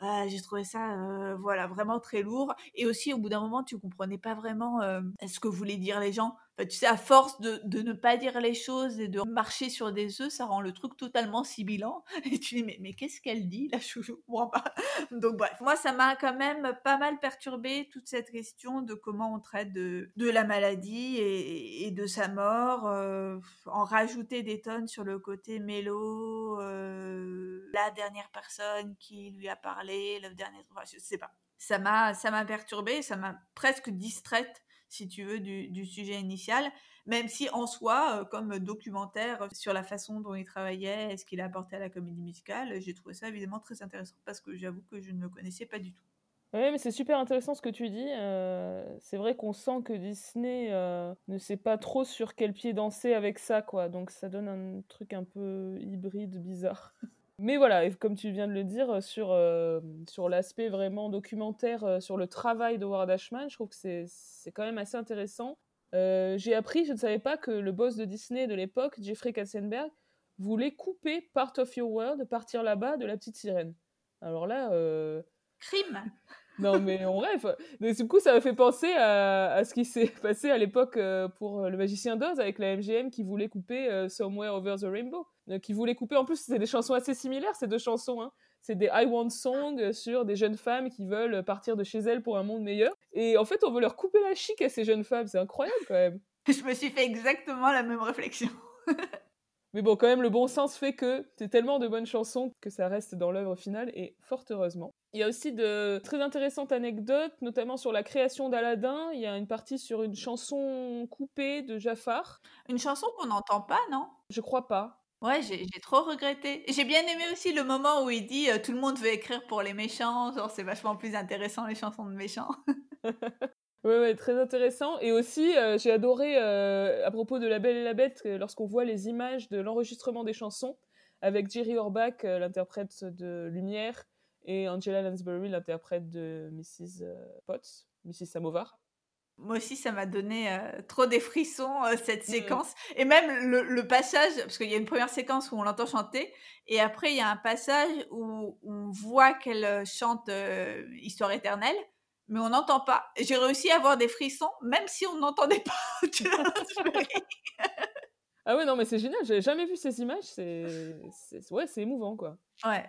Ah, j'ai trouvé ça, voilà, vraiment très lourd. Et aussi, au bout d'un moment, tu comprenais pas vraiment ce que voulaient dire les gens tu sais, à force de, de, ne pas dire les choses et de marcher sur des œufs, ça rend le truc totalement sibilant. Et tu dis, mais, mais qu'est-ce qu'elle dit, la chouchou? Donc, bref, moi, ça m'a quand même pas mal perturbé toute cette question de comment on traite de, de la maladie et, de sa mort. Euh, en rajouter des tonnes sur le côté mélo, euh, la dernière personne qui lui a parlé, le dernier. Enfin, je sais pas. Ça m'a perturbé, ça m'a presque distraite si tu veux, du, sujet initial, même si en soi, euh, comme documentaire sur la façon dont il travaillait et ce qu'il a apporté à la comédie musicale, j'ai trouvé ça évidemment très intéressant parce que j'avoue que je ne le connaissais pas du tout. Oui, mais c'est super intéressant ce que tu dis. Euh, c'est vrai qu'on sent que Disney euh, ne sait pas trop sur quel pied danser avec ça, quoi. Donc ça donne un truc un peu hybride, bizarre. Mais voilà, comme tu viens de le dire, euh, sur, euh, sur l'aspect vraiment documentaire, euh, sur le travail de Ward Ashman, je trouve que c'est quand même assez intéressant. J'ai appris, je ne savais pas que le boss de Disney de l'époque, Jeffrey Katzenberg, voulait couper Part of Your World, partir là-bas de la petite sirène. Alors là. Crime non, mais on rêve. Mais du coup, ça m'a fait penser à, ce qui s'est passé à l'époque euh, pour le Magicien d'Oz avec la MGM qui voulait couper euh, Somewhere Over the Rainbow. Euh, qui voulait couper, en plus, c'est des chansons assez similaires, ces deux chansons. Hein. C'est des I Want Song sur des jeunes femmes qui veulent partir de chez elles pour un monde meilleur. Et en fait, on veut leur couper la chic à ces jeunes femmes. C'est incroyable quand même. Je me suis fait exactement la même réflexion. Mais bon, quand même, le bon sens fait que c'est tellement de bonnes chansons que ça reste dans l'œuvre finale, et fort heureusement. Il y a aussi de très intéressantes anecdotes, notamment sur la création d'Aladin. Il y a une partie sur une chanson coupée de Jafar. Une chanson qu'on n'entend pas, non? Je crois pas. Ouais, j'ai trop regretté. J'ai bien aimé aussi le moment où il dit euh, tout le monde veut écrire pour les méchants, genre c'est vachement plus intéressant les chansons de méchants. Oui, ouais, très intéressant. Et aussi, euh, j'ai adoré, euh, à propos de La Belle et la Bête, lorsqu'on voit les images de l'enregistrement des chansons, avec Jerry Orbach, euh, l'interprète de Lumière, et Angela Lansbury, l'interprète de Mrs. Potts, Mrs. Samovar. Moi aussi, ça m'a donné trop des frissons, cette mmh. séquence. Et même le, le passage, parce qu'il y a une première séquence où on l'entend chanter, et après, il y a un passage où on voit qu'elle chante Histoire éternelle mais on n'entend pas. J'ai réussi à avoir des frissons, même si on n'entendait pas. ah ouais, non, mais c'est génial. J'avais jamais vu ces images. C'est, ouais, c'est émouvant, quoi. Ouais.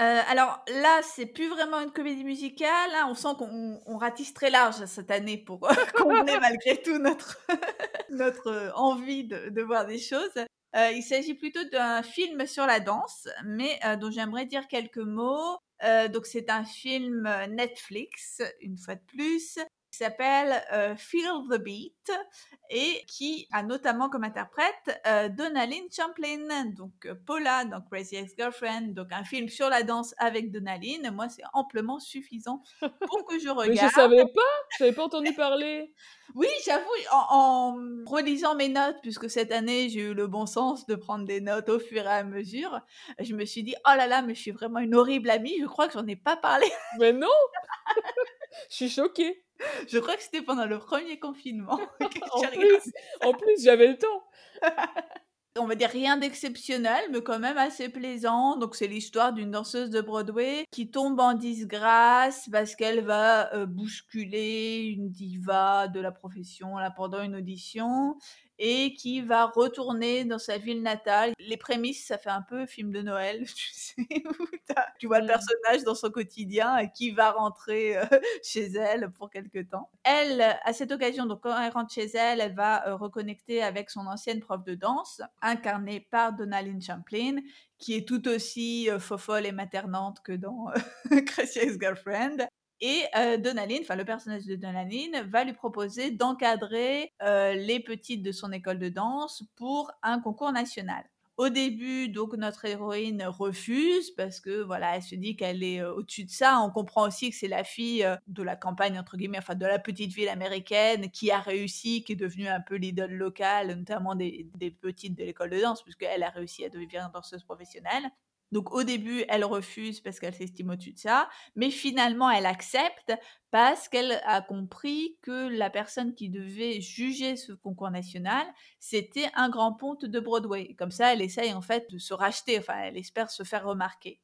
Euh, alors là, c'est plus vraiment une comédie musicale. Hein. On sent qu'on ratisse très large cette année pour combler malgré tout notre, notre euh, envie de, de, voir des choses. Euh, il s'agit plutôt d'un film sur la danse, mais dont j'aimerais dire quelques mots. Euh, donc c'est un film euh, Netflix, une fois de plus, qui s'appelle euh, Feel the Beat et qui a notamment comme interprète euh, Donalyn Champlin, donc Paula dans Crazy Ex-Girlfriend, donc un film sur la danse avec Donalyn. Moi, c'est amplement suffisant pour que je regarde. Mais je savais pas, je n'avais pas entendu parler. Oui, j'avoue, en, relisant mes notes, puisque cette année j'ai eu le bon sens de prendre des notes au fur et à mesure, je me suis dit, oh là là, mais je suis vraiment une horrible amie, je crois que j'en ai pas parlé. Mais non Je suis choquée. Je crois que c'était pendant le premier confinement. en, plus, j'avais le temps. on va dire rien d'exceptionnel, mais quand même assez plaisant. Donc c'est l'histoire d'une danseuse de Broadway qui tombe en disgrâce parce qu'elle va euh, bousculer une diva de la profession là pendant une audition et qui va retourner dans sa ville natale. Les prémices, ça fait un peu film de Noël, tu sais, tu vois le mmh. personnage dans son quotidien et qui va rentrer euh, chez elle pour quelque temps. Elle, à cette occasion, donc quand elle rentre chez elle, elle va euh, reconnecter avec son ancienne prof de danse, incarnée par Donalyn Champlin, qui est tout aussi euh, fofolle et maternante que dans Crazy Ex-Girlfriend. Et euh, enfin le personnage de Donalyn, va lui proposer d'encadrer euh, les petites de son école de danse pour un concours national. Au début, donc notre héroïne refuse parce que voilà, elle se dit qu'elle est au-dessus de ça. On comprend aussi que c'est la fille de la campagne entre guillemets, enfin de la petite ville américaine qui a réussi, qui est devenue un peu l'idole locale, notamment des, des petites de l'école de danse, puisqu'elle a réussi à devenir danseuse professionnelle. Donc au début, elle refuse parce qu'elle s'estime au-dessus de ça, mais finalement, elle accepte parce qu'elle a compris que la personne qui devait juger ce concours national, c'était un grand ponte de Broadway. Comme ça, elle essaye en fait de se racheter, enfin, elle espère se faire remarquer,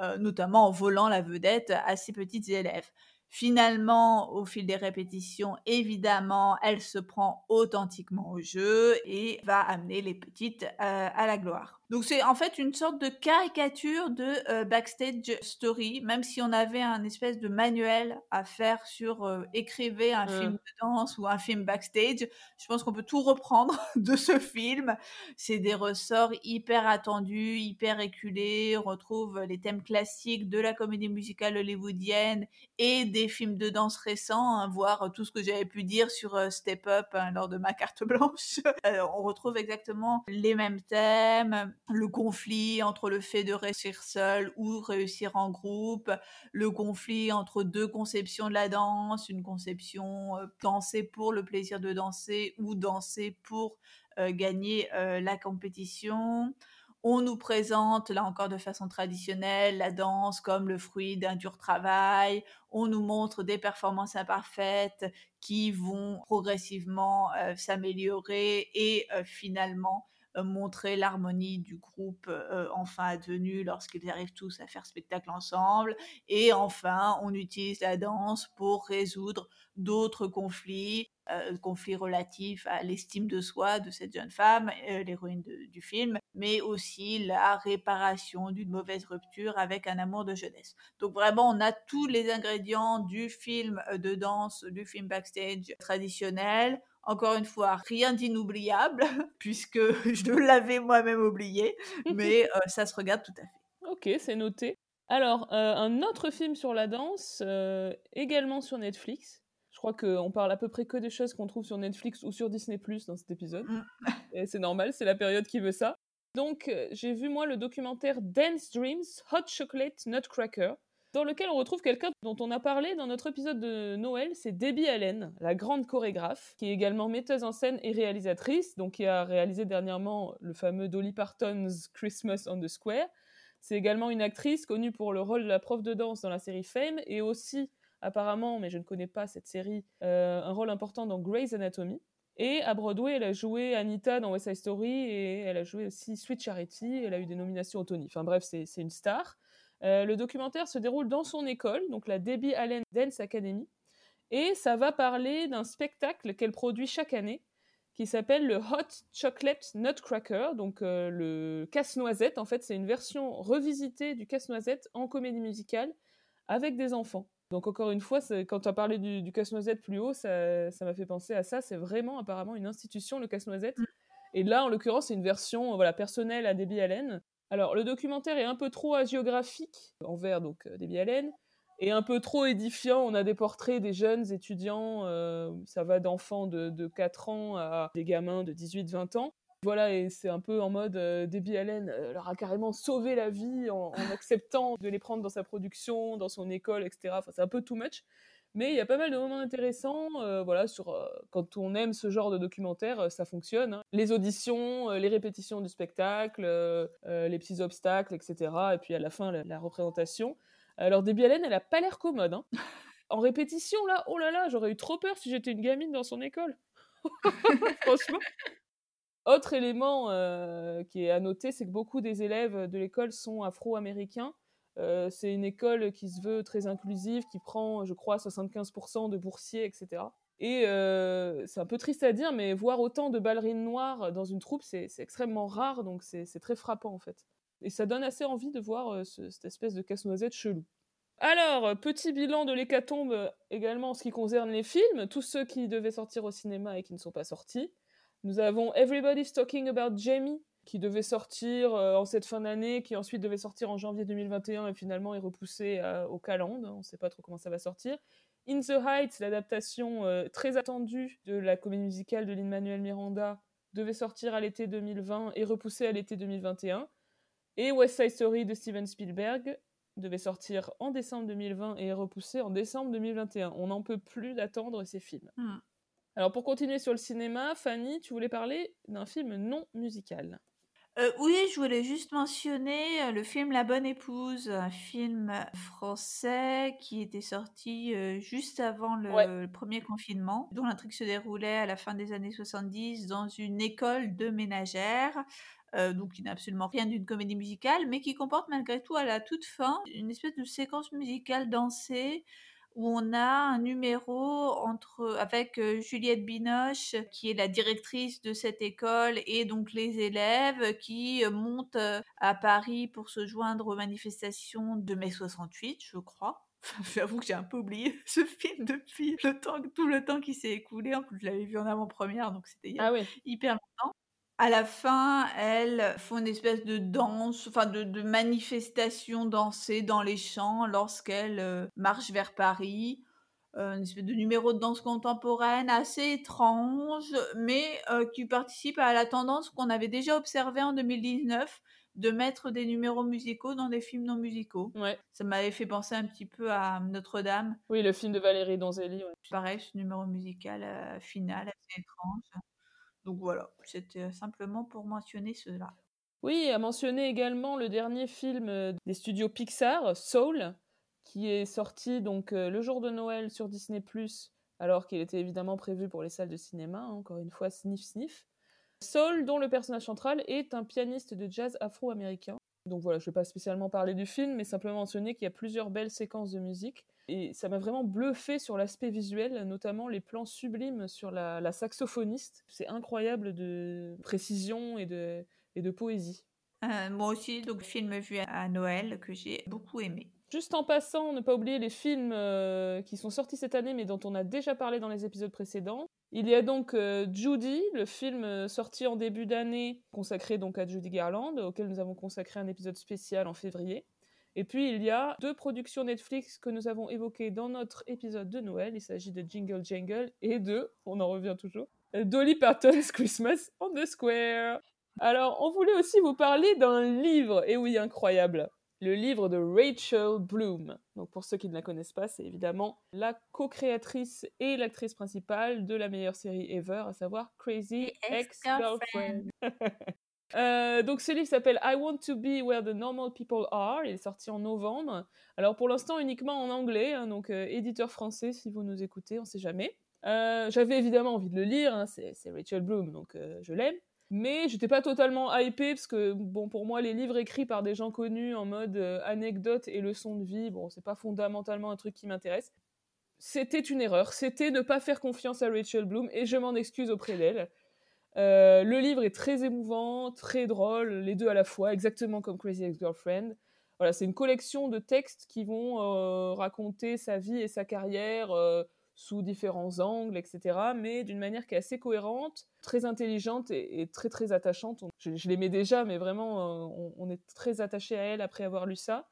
euh, notamment en volant la vedette à ses petites élèves. Finalement, au fil des répétitions, évidemment, elle se prend authentiquement au jeu et va amener les petites euh, à la gloire. Donc c'est en fait une sorte de caricature de euh, backstage story, même si on avait un espèce de manuel à faire sur euh, écrivez un film de danse ou un film backstage. Je pense qu'on peut tout reprendre de ce film. C'est des ressorts hyper attendus, hyper éculés. On retrouve les thèmes classiques de la comédie musicale hollywoodienne et des films de danse récents, hein, voire tout ce que j'avais pu dire sur euh, Step Up hein, lors de ma carte blanche. on retrouve exactement les mêmes thèmes le conflit entre le fait de réussir seul ou réussir en groupe, le conflit entre deux conceptions de la danse, une conception euh, danser pour le plaisir de danser ou danser pour euh, gagner euh, la compétition. On nous présente, là encore de façon traditionnelle, la danse comme le fruit d'un dur travail. On nous montre des performances imparfaites qui vont progressivement s'améliorer et finalement montrer l'harmonie du groupe euh, enfin advenue lorsqu'ils arrivent tous à faire spectacle ensemble. Et enfin, on utilise la danse pour résoudre d'autres conflits, euh, conflits relatifs à l'estime de soi de cette jeune femme, l'héroïne du film, mais aussi la réparation d'une mauvaise rupture avec un amour de jeunesse. Donc vraiment, on a tous les ingrédients du film de danse, du film backstage traditionnel encore une fois, rien d'inoubliable, puisque je l'avais moi-même oublié, mais euh, ça se regarde tout à fait. Ok, c'est noté. Alors, euh, un autre film sur la danse, euh, également sur Netflix. Je crois qu'on parle à peu près que des choses qu'on trouve sur Netflix ou sur Disney Plus dans cet épisode. Mm. Et c'est normal, c'est la période qui veut ça. Donc, j'ai vu moi le documentaire Dance Dreams Hot Chocolate Nutcracker, dans lequel on retrouve quelqu'un dont on a parlé dans notre épisode de Noël, c'est Debbie Allen, la grande chorégraphe, qui est également metteuse en scène et réalisatrice, donc qui a réalisé dernièrement le fameux Dolly Parton's Christmas on the Square. C'est également une actrice connue pour le rôle de la prof de danse dans la série Fame et aussi, apparemment, mais je ne connais pas cette série, euh, un rôle important dans Grey's Anatomy. Et à Broadway, elle a joué Anita dans West Side Story et elle a joué aussi Sweet Charity. Elle a eu des nominations au Tony. Enfin bref, c'est une star. Euh, le documentaire se déroule dans son école, donc la Debbie Allen Dance Academy, et ça va parler d'un spectacle qu'elle produit chaque année qui s'appelle le Hot Chocolate Nutcracker, donc euh, le casse-noisette. En fait, c'est une version revisitée du casse-noisette en comédie musicale avec des enfants. Donc encore une fois, quand tu as parlé du, casse-noisette plus haut, ça m'a fait penser à ça. C'est vraiment apparemment une institution, le casse-noisette. Mm. Et là, en l'occurrence, c'est une version voilà, personnelle à Debbie Allen. Alors, le documentaire est un peu trop hagiographique envers donc euh, Debbie Allen et un peu trop édifiant. On a des portraits des jeunes étudiants, euh, ça va d'enfants de, 4 ans à des gamins de 18-20 ans. Voilà, et c'est un peu en mode euh, Debbie Allen leur a carrément sauvé la vie en, en acceptant de les prendre dans sa production, dans son école, etc. C'est un peu too much. Mais il y a pas mal de moments intéressants, euh, voilà, sur euh, quand on aime ce genre de documentaire, euh, ça fonctionne. Hein. Les auditions, les répétitions du spectacle, les petits obstacles, etc. Et puis à la fin, la, représentation. Alors Debbie Allen, elle a pas l'air commode. Hein. En répétition, là, oh là là, j'aurais eu trop peur si j'étais une gamine dans son école. Franchement. Autre élément qui est à noter, c'est que beaucoup des élèves de l'école sont afro-américains. Euh, c'est une école qui se veut très inclusive, qui prend, je crois, 75% de boursiers, etc. Et euh, c'est un peu triste à dire, mais voir autant de ballerines noires dans une troupe, c'est extrêmement rare, donc c'est très frappant en fait. Et ça donne assez envie de voir euh, cette espèce de casse-noisette chelou. Alors, petit bilan de l'hécatombe également en ce qui concerne les films, tous ceux qui devaient sortir au cinéma et qui ne sont pas sortis. Nous avons Everybody's Talking About Jamie, qui devait sortir euh, en cette fin d'année, qui ensuite devait sortir en janvier 2021 et finalement est repoussé euh, au calende. On ne sait pas trop comment ça va sortir. In the Heights, l'adaptation euh, très attendue de la comédie musicale de Lin-Manuel Miranda, devait sortir à l'été 2020 et repoussé à l'été 2021. Et West Side Story de Steven Spielberg devait sortir en décembre 2020 et est repoussé en décembre 2021. On n'en peut plus d'attendre ces films. Hmm. Alors pour continuer sur le cinéma, Fanny, tu voulais parler d'un film non musical. Euh, oui, je voulais juste mentionner euh, le film La Bonne Épouse, un film français qui était sorti euh, juste avant le, Ouais. le premier confinement, dont l'intrigue se déroulait à la fin des années 70 dans une école de ménagères, donc qui n'a absolument rien d'une comédie musicale, mais qui comporte malgré tout à la toute fin une espèce de séquence musicale dansée où on a un numéro entre avec euh, Juliette Binoche, qui est la directrice de cette école, et donc les élèves qui euh, montent euh, à Paris pour se joindre aux manifestations de mai 68, je crois. J'avoue que j'ai un peu oublié ce film depuis le temps, tout le temps qui s'est écoulé. En plus, je l'avais vu en avant-première, donc c'était Ah oui. hyper longtemps. À la fin, elles font une espèce de danse, enfin de, de manifestation dansée dans les champs lorsqu'elles euh, marchent vers Paris. Euh, une espèce de numéro de danse contemporaine assez étrange, mais euh, qui participe à la tendance qu'on avait déjà observée en 2019 de mettre des numéros musicaux dans des films non musicaux. Ouais. Ça m'avait fait penser un petit peu à Notre-Dame. Oui, le film de Valérie Donzelli. ouais. Pareil, ce numéro musical final assez étrange. Donc voilà, c'était euh, simplement pour mentionner cela. Oui, à mentionner également le dernier film euh, des studios Pixar, Soul, qui est sorti donc euh, le jour de Noël sur Disney+, alors qu'il était évidemment prévu pour les salles de cinéma, hein, encore une fois, sniff sniff. Soul, dont le personnage central est un pianiste de jazz afro-américain. Donc voilà, je ne vais pas spécialement parler du film, mais simplement mentionner qu'il y a plusieurs belles séquences de musique. Et ça m'a vraiment bluffé sur l'aspect visuel, notamment les plans sublimes sur la, la saxophoniste. C'est incroyable de précision et de, et de poésie. Euh, moi aussi, donc film vu à Noël que j'ai beaucoup aimé. Juste en passant, ne pas oublier les films euh, qui sont sortis cette année, mais dont on a déjà parlé dans les épisodes précédents. Il y a donc euh, Judy, le film sorti en début d'année, consacré donc à Judy Garland, auquel nous avons consacré un épisode spécial en février. Et puis il y a deux productions Netflix que nous avons évoquées dans notre épisode de Noël. Il s'agit de Jingle Jangle et de, on en revient toujours, Dolly Parton's Christmas on the Square. Alors, on voulait aussi vous parler d'un livre, et oui, incroyable, le livre de Rachel Bloom. Donc pour ceux qui ne la connaissent pas, c'est évidemment la co-créatrice et l'actrice principale de la meilleure série ever, à savoir Crazy Ex-Girlfriend. Euh, donc ce livre s'appelle I Want to Be Where the Normal People Are. Il est sorti en novembre. Alors pour l'instant uniquement en anglais, hein, donc euh, éditeur français si vous nous écoutez, on sait jamais. Euh, J'avais évidemment envie de le lire, hein, c'est Rachel Bloom, donc je l'aime. Mais j'étais pas totalement hypée parce que bon pour moi les livres écrits par des gens connus en mode anecdote et leçon de vie, bon c'est pas fondamentalement un truc qui m'intéresse. C'était une erreur, c'était ne pas faire confiance à Rachel Bloom et je m'en excuse auprès d'elle. Euh, le livre est très émouvant, très drôle, les deux à la fois, exactement comme Crazy Ex-Girlfriend. Voilà, c'est une collection de textes qui vont euh, raconter sa vie et sa carrière euh, sous différents angles, etc., mais d'une manière qui est assez cohérente, très intelligente et, très très attachante. Je, l'aimais déjà, mais vraiment, on, on, est très attaché à elle après avoir lu ça.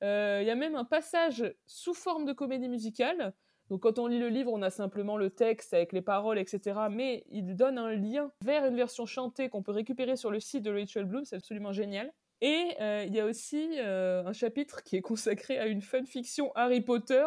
Il y a même un passage sous forme de comédie musicale. Donc quand on lit le livre, on a simplement le texte avec les paroles, etc. Mais il donne un lien vers une version chantée qu'on peut récupérer sur le site de Rachel Bloom, c'est absolument génial. Et euh, il y a aussi euh, un chapitre qui est consacré à une fanfiction Harry Potter,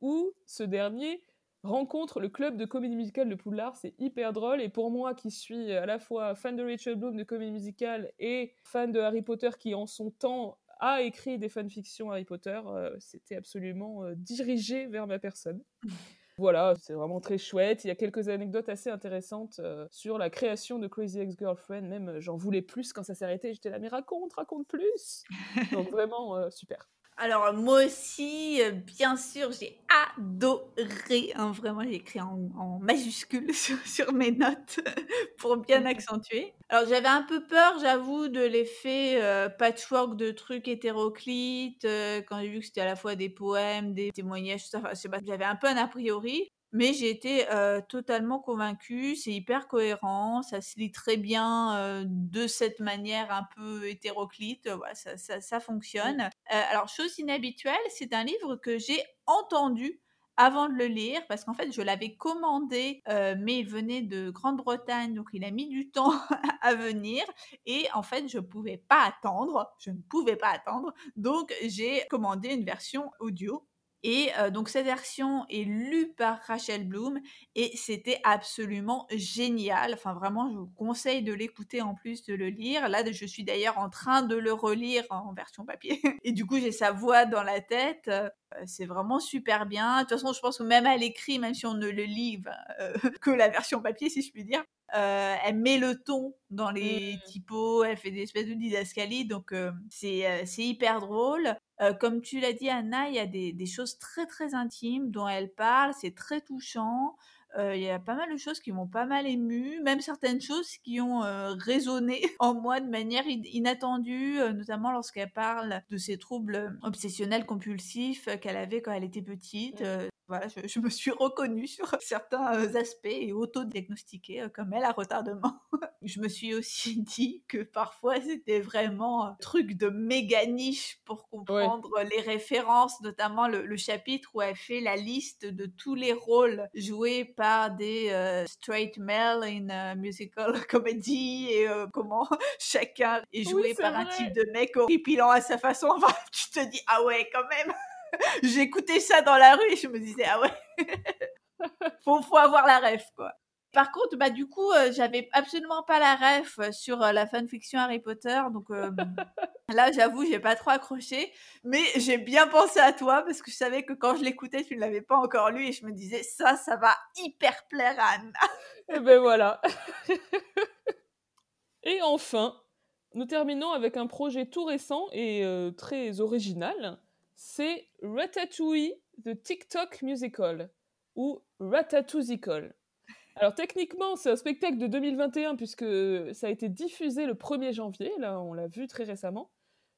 où ce dernier rencontre le club de comédie musicale de Poudlard. C'est hyper drôle. Et pour moi, qui suis à la fois fan de Rachel Bloom de comédie musicale et fan de Harry Potter, qui en son temps a écrit des fanfictions Harry Potter, euh, c'était absolument euh, dirigé vers ma personne. Voilà, c'est vraiment très chouette. Il y a quelques anecdotes assez intéressantes euh, sur la création de Crazy Ex-Girlfriend. Même, euh, j'en voulais plus quand ça s'est arrêté. J'étais là, mais raconte, raconte plus. Donc vraiment, euh, super. Alors moi aussi, euh, bien sûr, j'ai adoré. Hein, vraiment, j'ai écrit en, en majuscule sur, sur, mes notes pour bien accentuer. Alors j'avais un peu peur, j'avoue, de l'effet euh, patchwork de trucs hétéroclites euh, quand j'ai vu que c'était à la fois des poèmes, des témoignages, tout ça. Enfin, je sais pas, j'avais un peu un a priori. Mais j'ai été totalement convaincue, c'est hyper cohérent, ça se lit très bien de cette manière un peu hétéroclite, voilà, ça, ça, ça fonctionne. Euh, alors, chose inhabituelle, c'est un livre que j'ai entendu avant de le lire parce qu'en fait je l'avais commandé euh, mais il venait de Grande-Bretagne donc il a mis du temps à venir et en fait je pouvais pas attendre, je ne pouvais pas attendre. Donc j'ai commandé une version audio et donc cette version est lue par Rachel Bloom et c'était absolument génial. Enfin vraiment, je vous conseille de l'écouter en plus de le lire. Là, je suis d'ailleurs en train de le relire en version papier. Et du coup, j'ai sa voix dans la tête. C'est vraiment super bien. De toute façon, je pense que même à l'écrit, même si on ne le lit euh, que la version papier, si je puis dire, elle met le ton dans les mmh. typos, elle fait des espèces de didascalies, donc c'est hyper drôle. comme tu l'as dit, Anna, il y a des, des, choses très très intimes dont elle parle, c'est très touchant. Il y a pas mal de choses qui m'ont pas mal ému, même certaines choses qui ont résonné en moi de manière inattendue, notamment lorsqu'elle parle de ses troubles obsessionnels compulsifs qu'elle avait quand elle était petite. Voilà, je, me suis reconnue sur certains euh, aspects et auto-diagnostiquée euh, comme elle à retardement. je me suis aussi dit que parfois c'était vraiment un truc de méga niche pour comprendre les références, notamment le, chapitre où elle fait la liste de tous les rôles joués par des euh, straight males in musical comedy et comment chacun est joué par un type de mec horripilant à sa façon. Enfin, tu te dis, ah ouais, quand même J'écoutais ça dans la rue et je me disais, ah ouais, faut, faut avoir la ref, quoi. Par contre, bah, du coup, euh, j'avais absolument pas la ref sur euh, la fanfiction Harry Potter. Donc euh, là, j'avoue, j'ai pas trop accroché. Mais j'ai bien pensé à toi parce que je savais que quand je l'écoutais, tu ne l'avais pas encore lu et je me disais, ça, ça va hyper plaire à Anna. et ben voilà. et enfin, nous terminons avec un projet tout récent et très original c'est Ratatouille The TikTok Musical ou Ratatouille. Alors techniquement, c'est un spectacle de 2021 puisque ça a été diffusé le 1er janvier, là on l'a vu très récemment.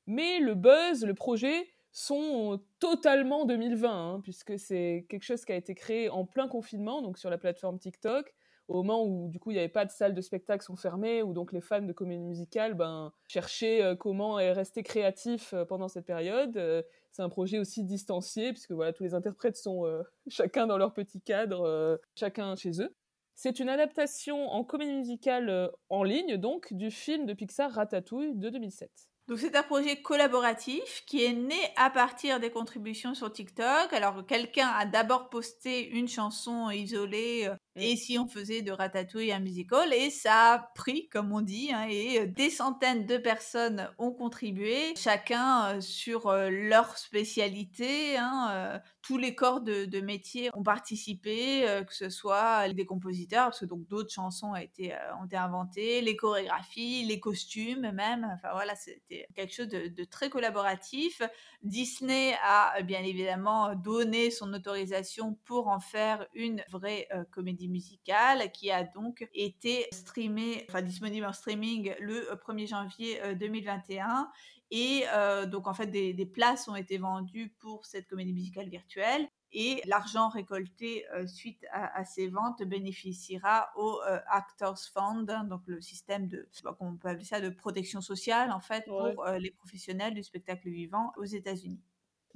Mais le buzz, le projet sont totalement 2020 hein, puisque c'est quelque chose qui a été créé en plein confinement, donc sur la plateforme TikTok au moment où du coup il n'y avait pas de salles de spectacle sont fermées, où donc les fans de comédie musicale ben, cherchaient euh, comment rester créatifs euh, pendant cette période. Euh, c'est un projet aussi distancié, puisque voilà, tous les interprètes sont chacun dans leur petit cadre, chacun chez eux. C'est une adaptation en comédie musicale en ligne, donc, du film de Pixar Ratatouille de 2007. Donc c'est un projet collaboratif qui est né à partir des contributions sur TikTok. Alors quelqu'un a d'abord posté une chanson isolée. Et si on faisait de Ratatouille un musical et ça a pris comme on dit hein, et euh, des centaines de personnes ont contribué, chacun euh, sur leur spécialité. Hein, tous les corps de, métier ont participé, que ce soit des compositeurs, parce que donc d'autres chansons ont été, ont été inventées, les chorégraphies, les costumes même. Enfin voilà, c'était quelque chose de, très collaboratif. Disney a bien évidemment donné son autorisation pour en faire une vraie euh, comédie musicale qui a donc été streamée, enfin disponible en streaming le 1er euh, janvier 2021. Euh, Et donc en fait des, des, places ont été vendues pour cette comédie musicale virtuelle et l'argent récolté euh, suite à, ces ventes bénéficiera au euh, Actors Fund, donc le système de, je sais pas on peut appeler ça, de protection sociale en fait pour euh, les professionnels du spectacle vivant aux États-Unis.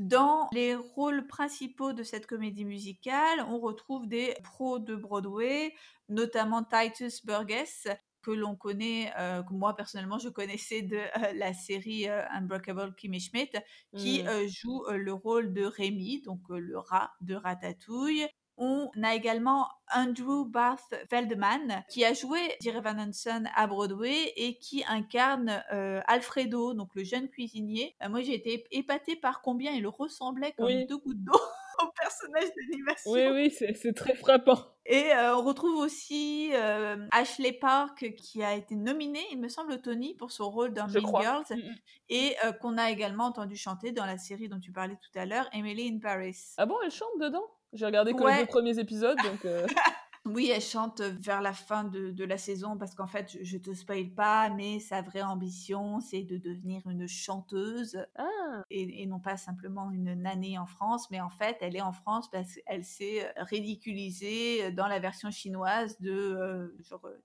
Dans les rôles principaux de cette comédie musicale, on retrouve des pros de Broadway, notamment Titus Burgess, que l'on connaît, euh, que moi personnellement je connaissais de euh, la série euh, Unbreakable Kimmy Schmidt, qui mmh. joue le rôle de Rémi, donc le rat de Ratatouille. On a également Andrew Barth Feldman qui a joué Dear Evan Hansen à Broadway et qui incarne Alfredo, donc le jeune cuisinier. moi j'ai été épatée par combien il ressemblait comme deux gouttes d'eau au personnage d'animation. Oui, oui, c'est très frappant. Et euh, on retrouve aussi euh, Ashley Park qui a été nominée, il me semble, au Tony pour son rôle dans Mean Girls mm, mm. et euh, qu'on a également entendu chanter dans la série dont tu parlais tout à l'heure, Emily in Paris. Ah bon, elle chante dedans? J'ai regardé que les deux premiers épisodes, donc. Oui, elle chante vers la fin de, la saison parce qu'en fait, je, ne te spoil pas, mais sa vraie ambition, c'est de devenir une chanteuse ah. et, non pas simplement une nanée en France. Mais en fait, elle est en France parce qu'elle s'est ridiculisée dans la version chinoise de euh, genre, euh,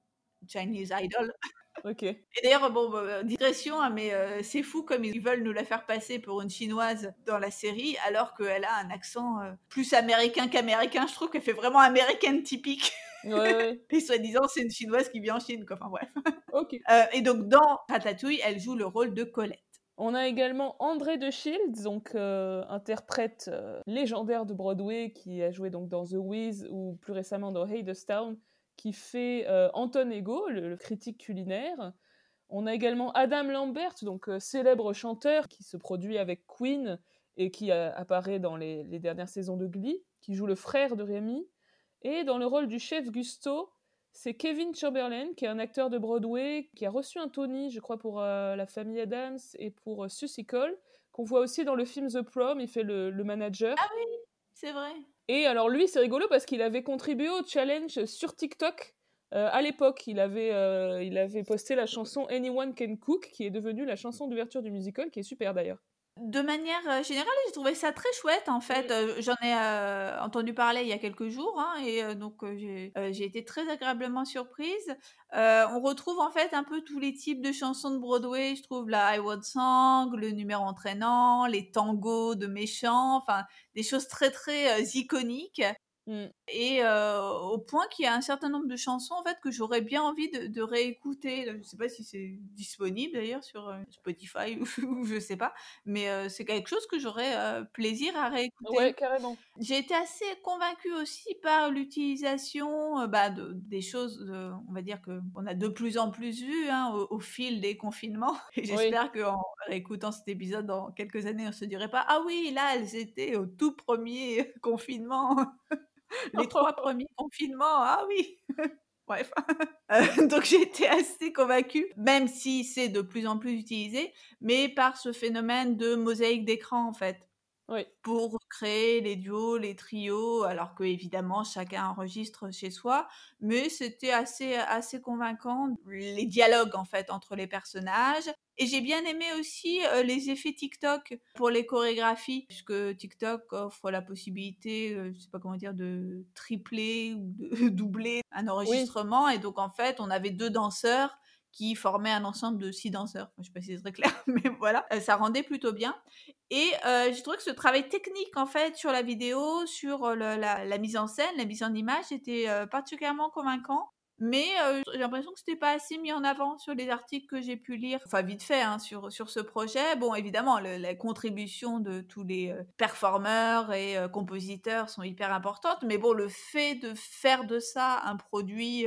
Chinese Idol. Ok. Et d'ailleurs, bon, bah, digression, hein, mais euh, c'est fou comme ils veulent nous la faire passer pour une chinoise dans la série, alors qu'elle a un accent euh, plus américain qu'américain. Je trouve qu'elle fait vraiment américaine typique. Ouais, ouais. Et soi-disant, c'est une chinoise qui vit en Chine, quoi. Enfin bref. Ok. Euh, et donc, dans Ratatouille, elle joue le rôle de Colette. On a également André de Shields, donc euh, interprète euh, légendaire de Broadway qui a joué donc dans The Wiz ou plus récemment dans Hadestown, qui fait euh, Anton Ego, le, critique culinaire. On a également Adam Lambert, donc euh, célèbre chanteur qui se produit avec Queen et qui euh, apparaît dans les, dernières saisons de Glee, qui joue le frère de Rémi. Et dans le rôle du chef Gusto, c'est Kevin Chamberlain, qui est un acteur de Broadway, qui a reçu un Tony, je crois, pour euh, La Famille Adams et pour Susie Cole, qu'on voit aussi dans le film The Prom, il fait le, le manager. Ah oui, c'est vrai. Et alors lui, c'est rigolo parce qu'il avait contribué au challenge sur TikTok. Euh, à l'époque, il, avait, euh, il avait posté la chanson Anyone Can Cook, qui est devenue la chanson d'ouverture du musical, qui est super d'ailleurs. De manière euh, générale, j'ai trouvé ça très chouette en fait. Euh, J'en ai euh, entendu parler il y a quelques jours hein, et euh, donc euh, j'ai euh, été très agréablement surprise. Euh, on retrouve en fait un peu tous les types de chansons de Broadway. Je trouve la I Want Song, le numéro entraînant, les tangos de méchants, enfin des choses très très iconiques. Mm. Et euh, au point qu'il y a un certain nombre de chansons en fait que j'aurais bien envie de, de réécouter. Je ne sais pas si c'est disponible d'ailleurs sur euh, Spotify ou, ou je sais pas, mais euh, c'est quelque chose que j'aurais plaisir à réécouter. Ouais, carrément. J'ai été assez convaincue aussi par l'utilisation bah, de, des choses, de- on va dire que on a de plus en plus vu hein, au, au fil des confinements. Et j'espère qu'en réécoutant cet épisode dans quelques années, on se dirait pas ah oui là elles étaient au tout premier confinement, les trois premiers confinements, ah oui. Bref, Euh, donc j'ai été assez convaincue, même si c'est de plus en plus utilisé, mais par ce phénomène de mosaïque d'écran en fait Oui. pour créer les duos, les trios, alors que évidemment chacun enregistre chez soi, mais c'était assez assez convaincant les dialogues en fait entre les personnages. Et j'ai bien aimé aussi euh, les effets TikTok pour les chorégraphies, puisque TikTok offre la possibilité, euh, je sais pas comment dire, de tripler ou de doubler un enregistrement. Et donc en fait, on avait deux danseurs qui formaient un ensemble de six danseurs. Je sais pas si c'est très clair, mais voilà, Euh, ça rendait plutôt bien. Et euh, j'ai trouvé que ce travail technique, en fait, sur la vidéo, sur euh, la mise en scène, la mise en image, était euh, particulièrement convaincant. Mais j'ai l'impression que c'était pas assez mis en avant sur les articles que j'ai pu lire, enfin vite fait, hein, sur, sur ce projet. Bon, évidemment, le- la contribution de tous les performeurs et compositeurs sont hyper importantes, mais bon, le fait de faire de ça un produit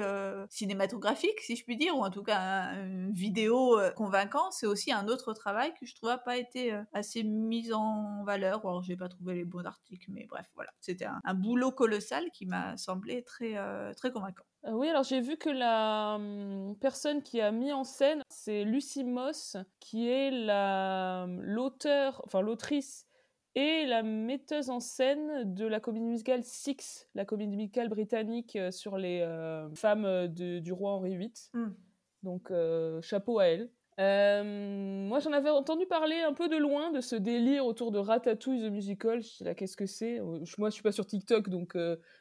cinématographique, si je puis dire, ou en tout cas un- une vidéo euh, convaincant, c'est aussi un autre travail que je trouve pas été assez mis en valeur. Alors, j'ai pas trouvé les bons articles, mais bref, voilà, c'était un, un boulot colossal qui m'a semblé très très convaincant. Euh, oui, alors j'ai vu que la hum, personne qui a mis en scène, c'est Lucy Moss, qui est la l'auteur, enfin l'autrice et la metteuse en scène de la comédie musicale Six, la comédie musicale britannique euh, sur les euh, femmes de- du roi Henri VIII. Mm. Donc chapeau à elle. Moi, j'en avais entendu parler un peu de loin de ce délire autour de Ratatouille the Musical. Je sais là, qu'est-ce que c'est? Moi, je suis pas sur TikTok, donc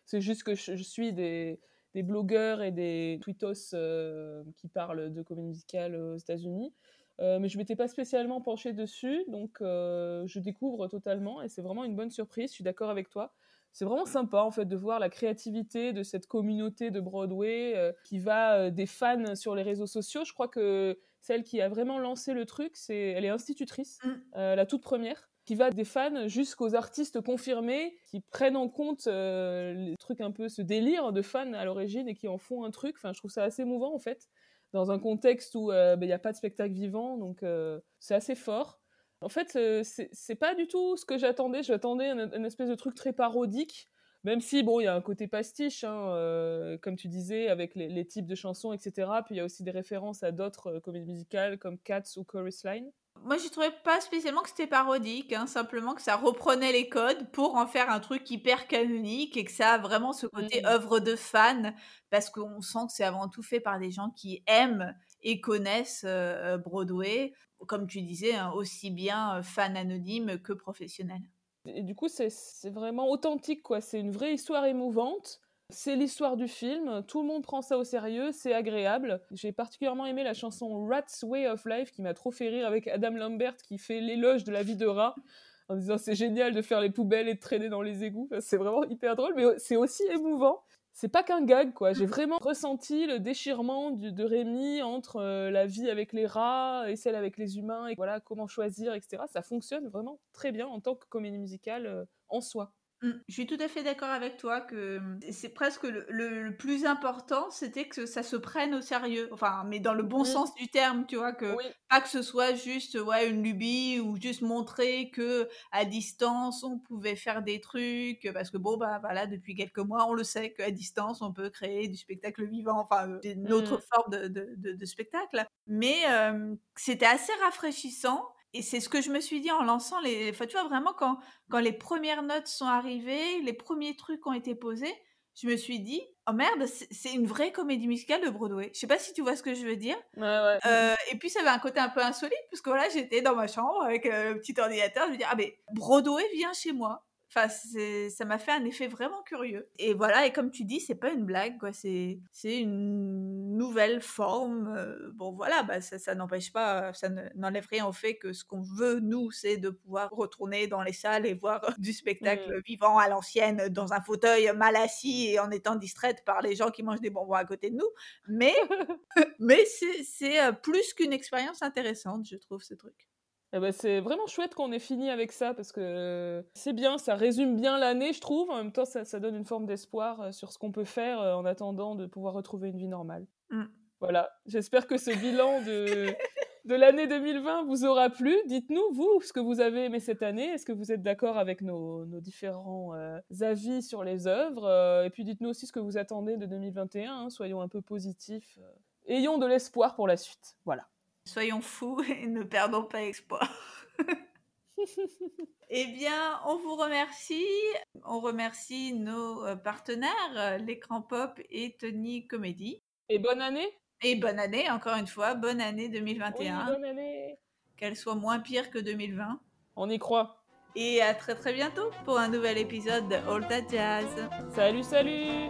c'est juste que je, je suis des, des blogueurs et des tweetos euh, qui parlent de comédie musicale aux États-Unis. Euh, mais je m'étais pas spécialement penchée dessus, donc euh, je découvre totalement et c'est vraiment une bonne surprise. Je suis d'accord avec toi. C'est vraiment sympa en fait de voir la créativité de cette communauté de Broadway qui va des fans sur les réseaux sociaux. Je crois que celle qui a vraiment lancé le truc, c'est elle est institutrice, Mm. la toute première, qui va des fans jusqu'aux artistes confirmés qui prennent en compte euh, les trucs un peu ce délire de fans à l'origine et qui en font un truc. Enfin, je trouve ça assez émouvant en fait dans un contexte où euh, ben, il n'y a pas de spectacle vivant, donc euh, c'est assez fort. En fait, euh, c'est pas du tout ce que j'attendais. J'attendais un, un espèce de truc très parodique, même si, bon, il y a un côté pastiche, hein, euh, comme tu disais, avec les, types de chansons, etc. Puis il y a aussi des références à d'autres euh, comédies musicales comme Cats ou Chorus Line. Moi, je trouvais pas spécialement que c'était parodique, hein, simplement que ça reprenait les codes pour en faire un truc hyper canonique et que ça a vraiment ce côté Mm. œuvre de fan, parce qu'on sent que c'est avant tout fait par des gens qui aiment et connaissent euh, Broadway, comme tu disais, hein, aussi bien euh, fans anonymes que professionnels. Et du coup, c'est c'est vraiment authentique, quoi. C'est une vraie histoire émouvante. C'est l'histoire du film, tout le monde prend ça au sérieux, c'est agréable. J'ai particulièrement aimé la chanson Rat's Way of Life qui m'a trop fait rire avec Adam Lambert qui fait l'éloge de la vie de rat en disant c'est génial de faire les poubelles et de traîner dans les égouts. C'est vraiment hyper drôle, mais c'est aussi émouvant. C'est pas qu'un gag, quoi. J'ai vraiment ressenti le déchirement de Rémi entre euh, la vie avec les rats et celle avec les humains, et voilà, comment choisir, etc. Ça fonctionne vraiment très bien en tant que comédie musicale euh, en soi. Mmh. Je suis tout à fait d'accord avec toi que mmh, c'est presque le, plus important, c'était que ça se prenne au sérieux. Enfin, mais dans le bon mmh. sens du terme, tu vois, que pas que ce soit juste ouais une lubie ou juste montrer que à distance on pouvait faire des trucs parce que bon bah voilà depuis quelques mois on le sait qu'à distance on peut créer du spectacle vivant, enfin euh, une autre forme de, de, spectacle. Mais c'était assez rafraîchissant et c'est ce que je me suis dit en lançant les. Enfin, tu vois, vraiment, quand, quand les premières notes sont arrivées, les premiers trucs ont été posés, je me suis dit, oh merde, c'est une vraie comédie musicale de Broadway. Je sais pas si tu vois ce que je veux dire. Ouais, ouais. Euh, et puis, ça avait un côté un peu insolite, parce que voilà, j'étais dans ma chambre avec euh, le petit ordinateur. Je me dis, ah, mais Broadway vient chez moi. Enfin, ça m'a fait un effet vraiment curieux. Et voilà, et comme tu dis, c'est pas une blague, quoi. C'est, une nouvelle forme. Euh, bon, voilà, bah, ça, ça n'empêche pas, ça n'enlève rien au fait que ce qu'on veut, nous, c'est de pouvoir retourner dans les salles et voir du spectacle mmh. vivant à l'ancienne, dans un fauteuil mal assis et en étant distraite par les gens qui mangent des bonbons à côté de nous. Mais, mais c'est, c'est euh, plus qu'une expérience intéressante, je trouve, ce truc. Eh ben, c'est vraiment chouette qu'on ait fini avec ça parce que c'est bien, ça résume bien l'année, je trouve. En même temps, ça, ça donne une forme d'espoir euh, sur ce qu'on peut faire euh, en attendant de pouvoir retrouver une vie normale. Mmh. Voilà, j'espère que ce bilan de, de l'année 2020 vous aura plu. Dites-nous, vous, ce que vous avez aimé cette année. Est-ce que vous êtes d'accord avec nos, nos différents euh, avis sur les œuvres Et puis dites-nous aussi ce que vous attendez de 2021. Hein. Soyons un peu positifs. ayons de l'espoir pour la suite. Voilà. Soyons fous et ne perdons pas espoir. eh bien, on vous remercie. On remercie nos euh, partenaires, euh, l'écran pop et Tony Comédie. Et bonne année. Et bonne année, encore une fois. Bonne année 2021. bonne année. Qu'elle soit moins pire que 2020. On y croit. Et à très très bientôt pour un nouvel épisode de All That Jazz. Salut, salut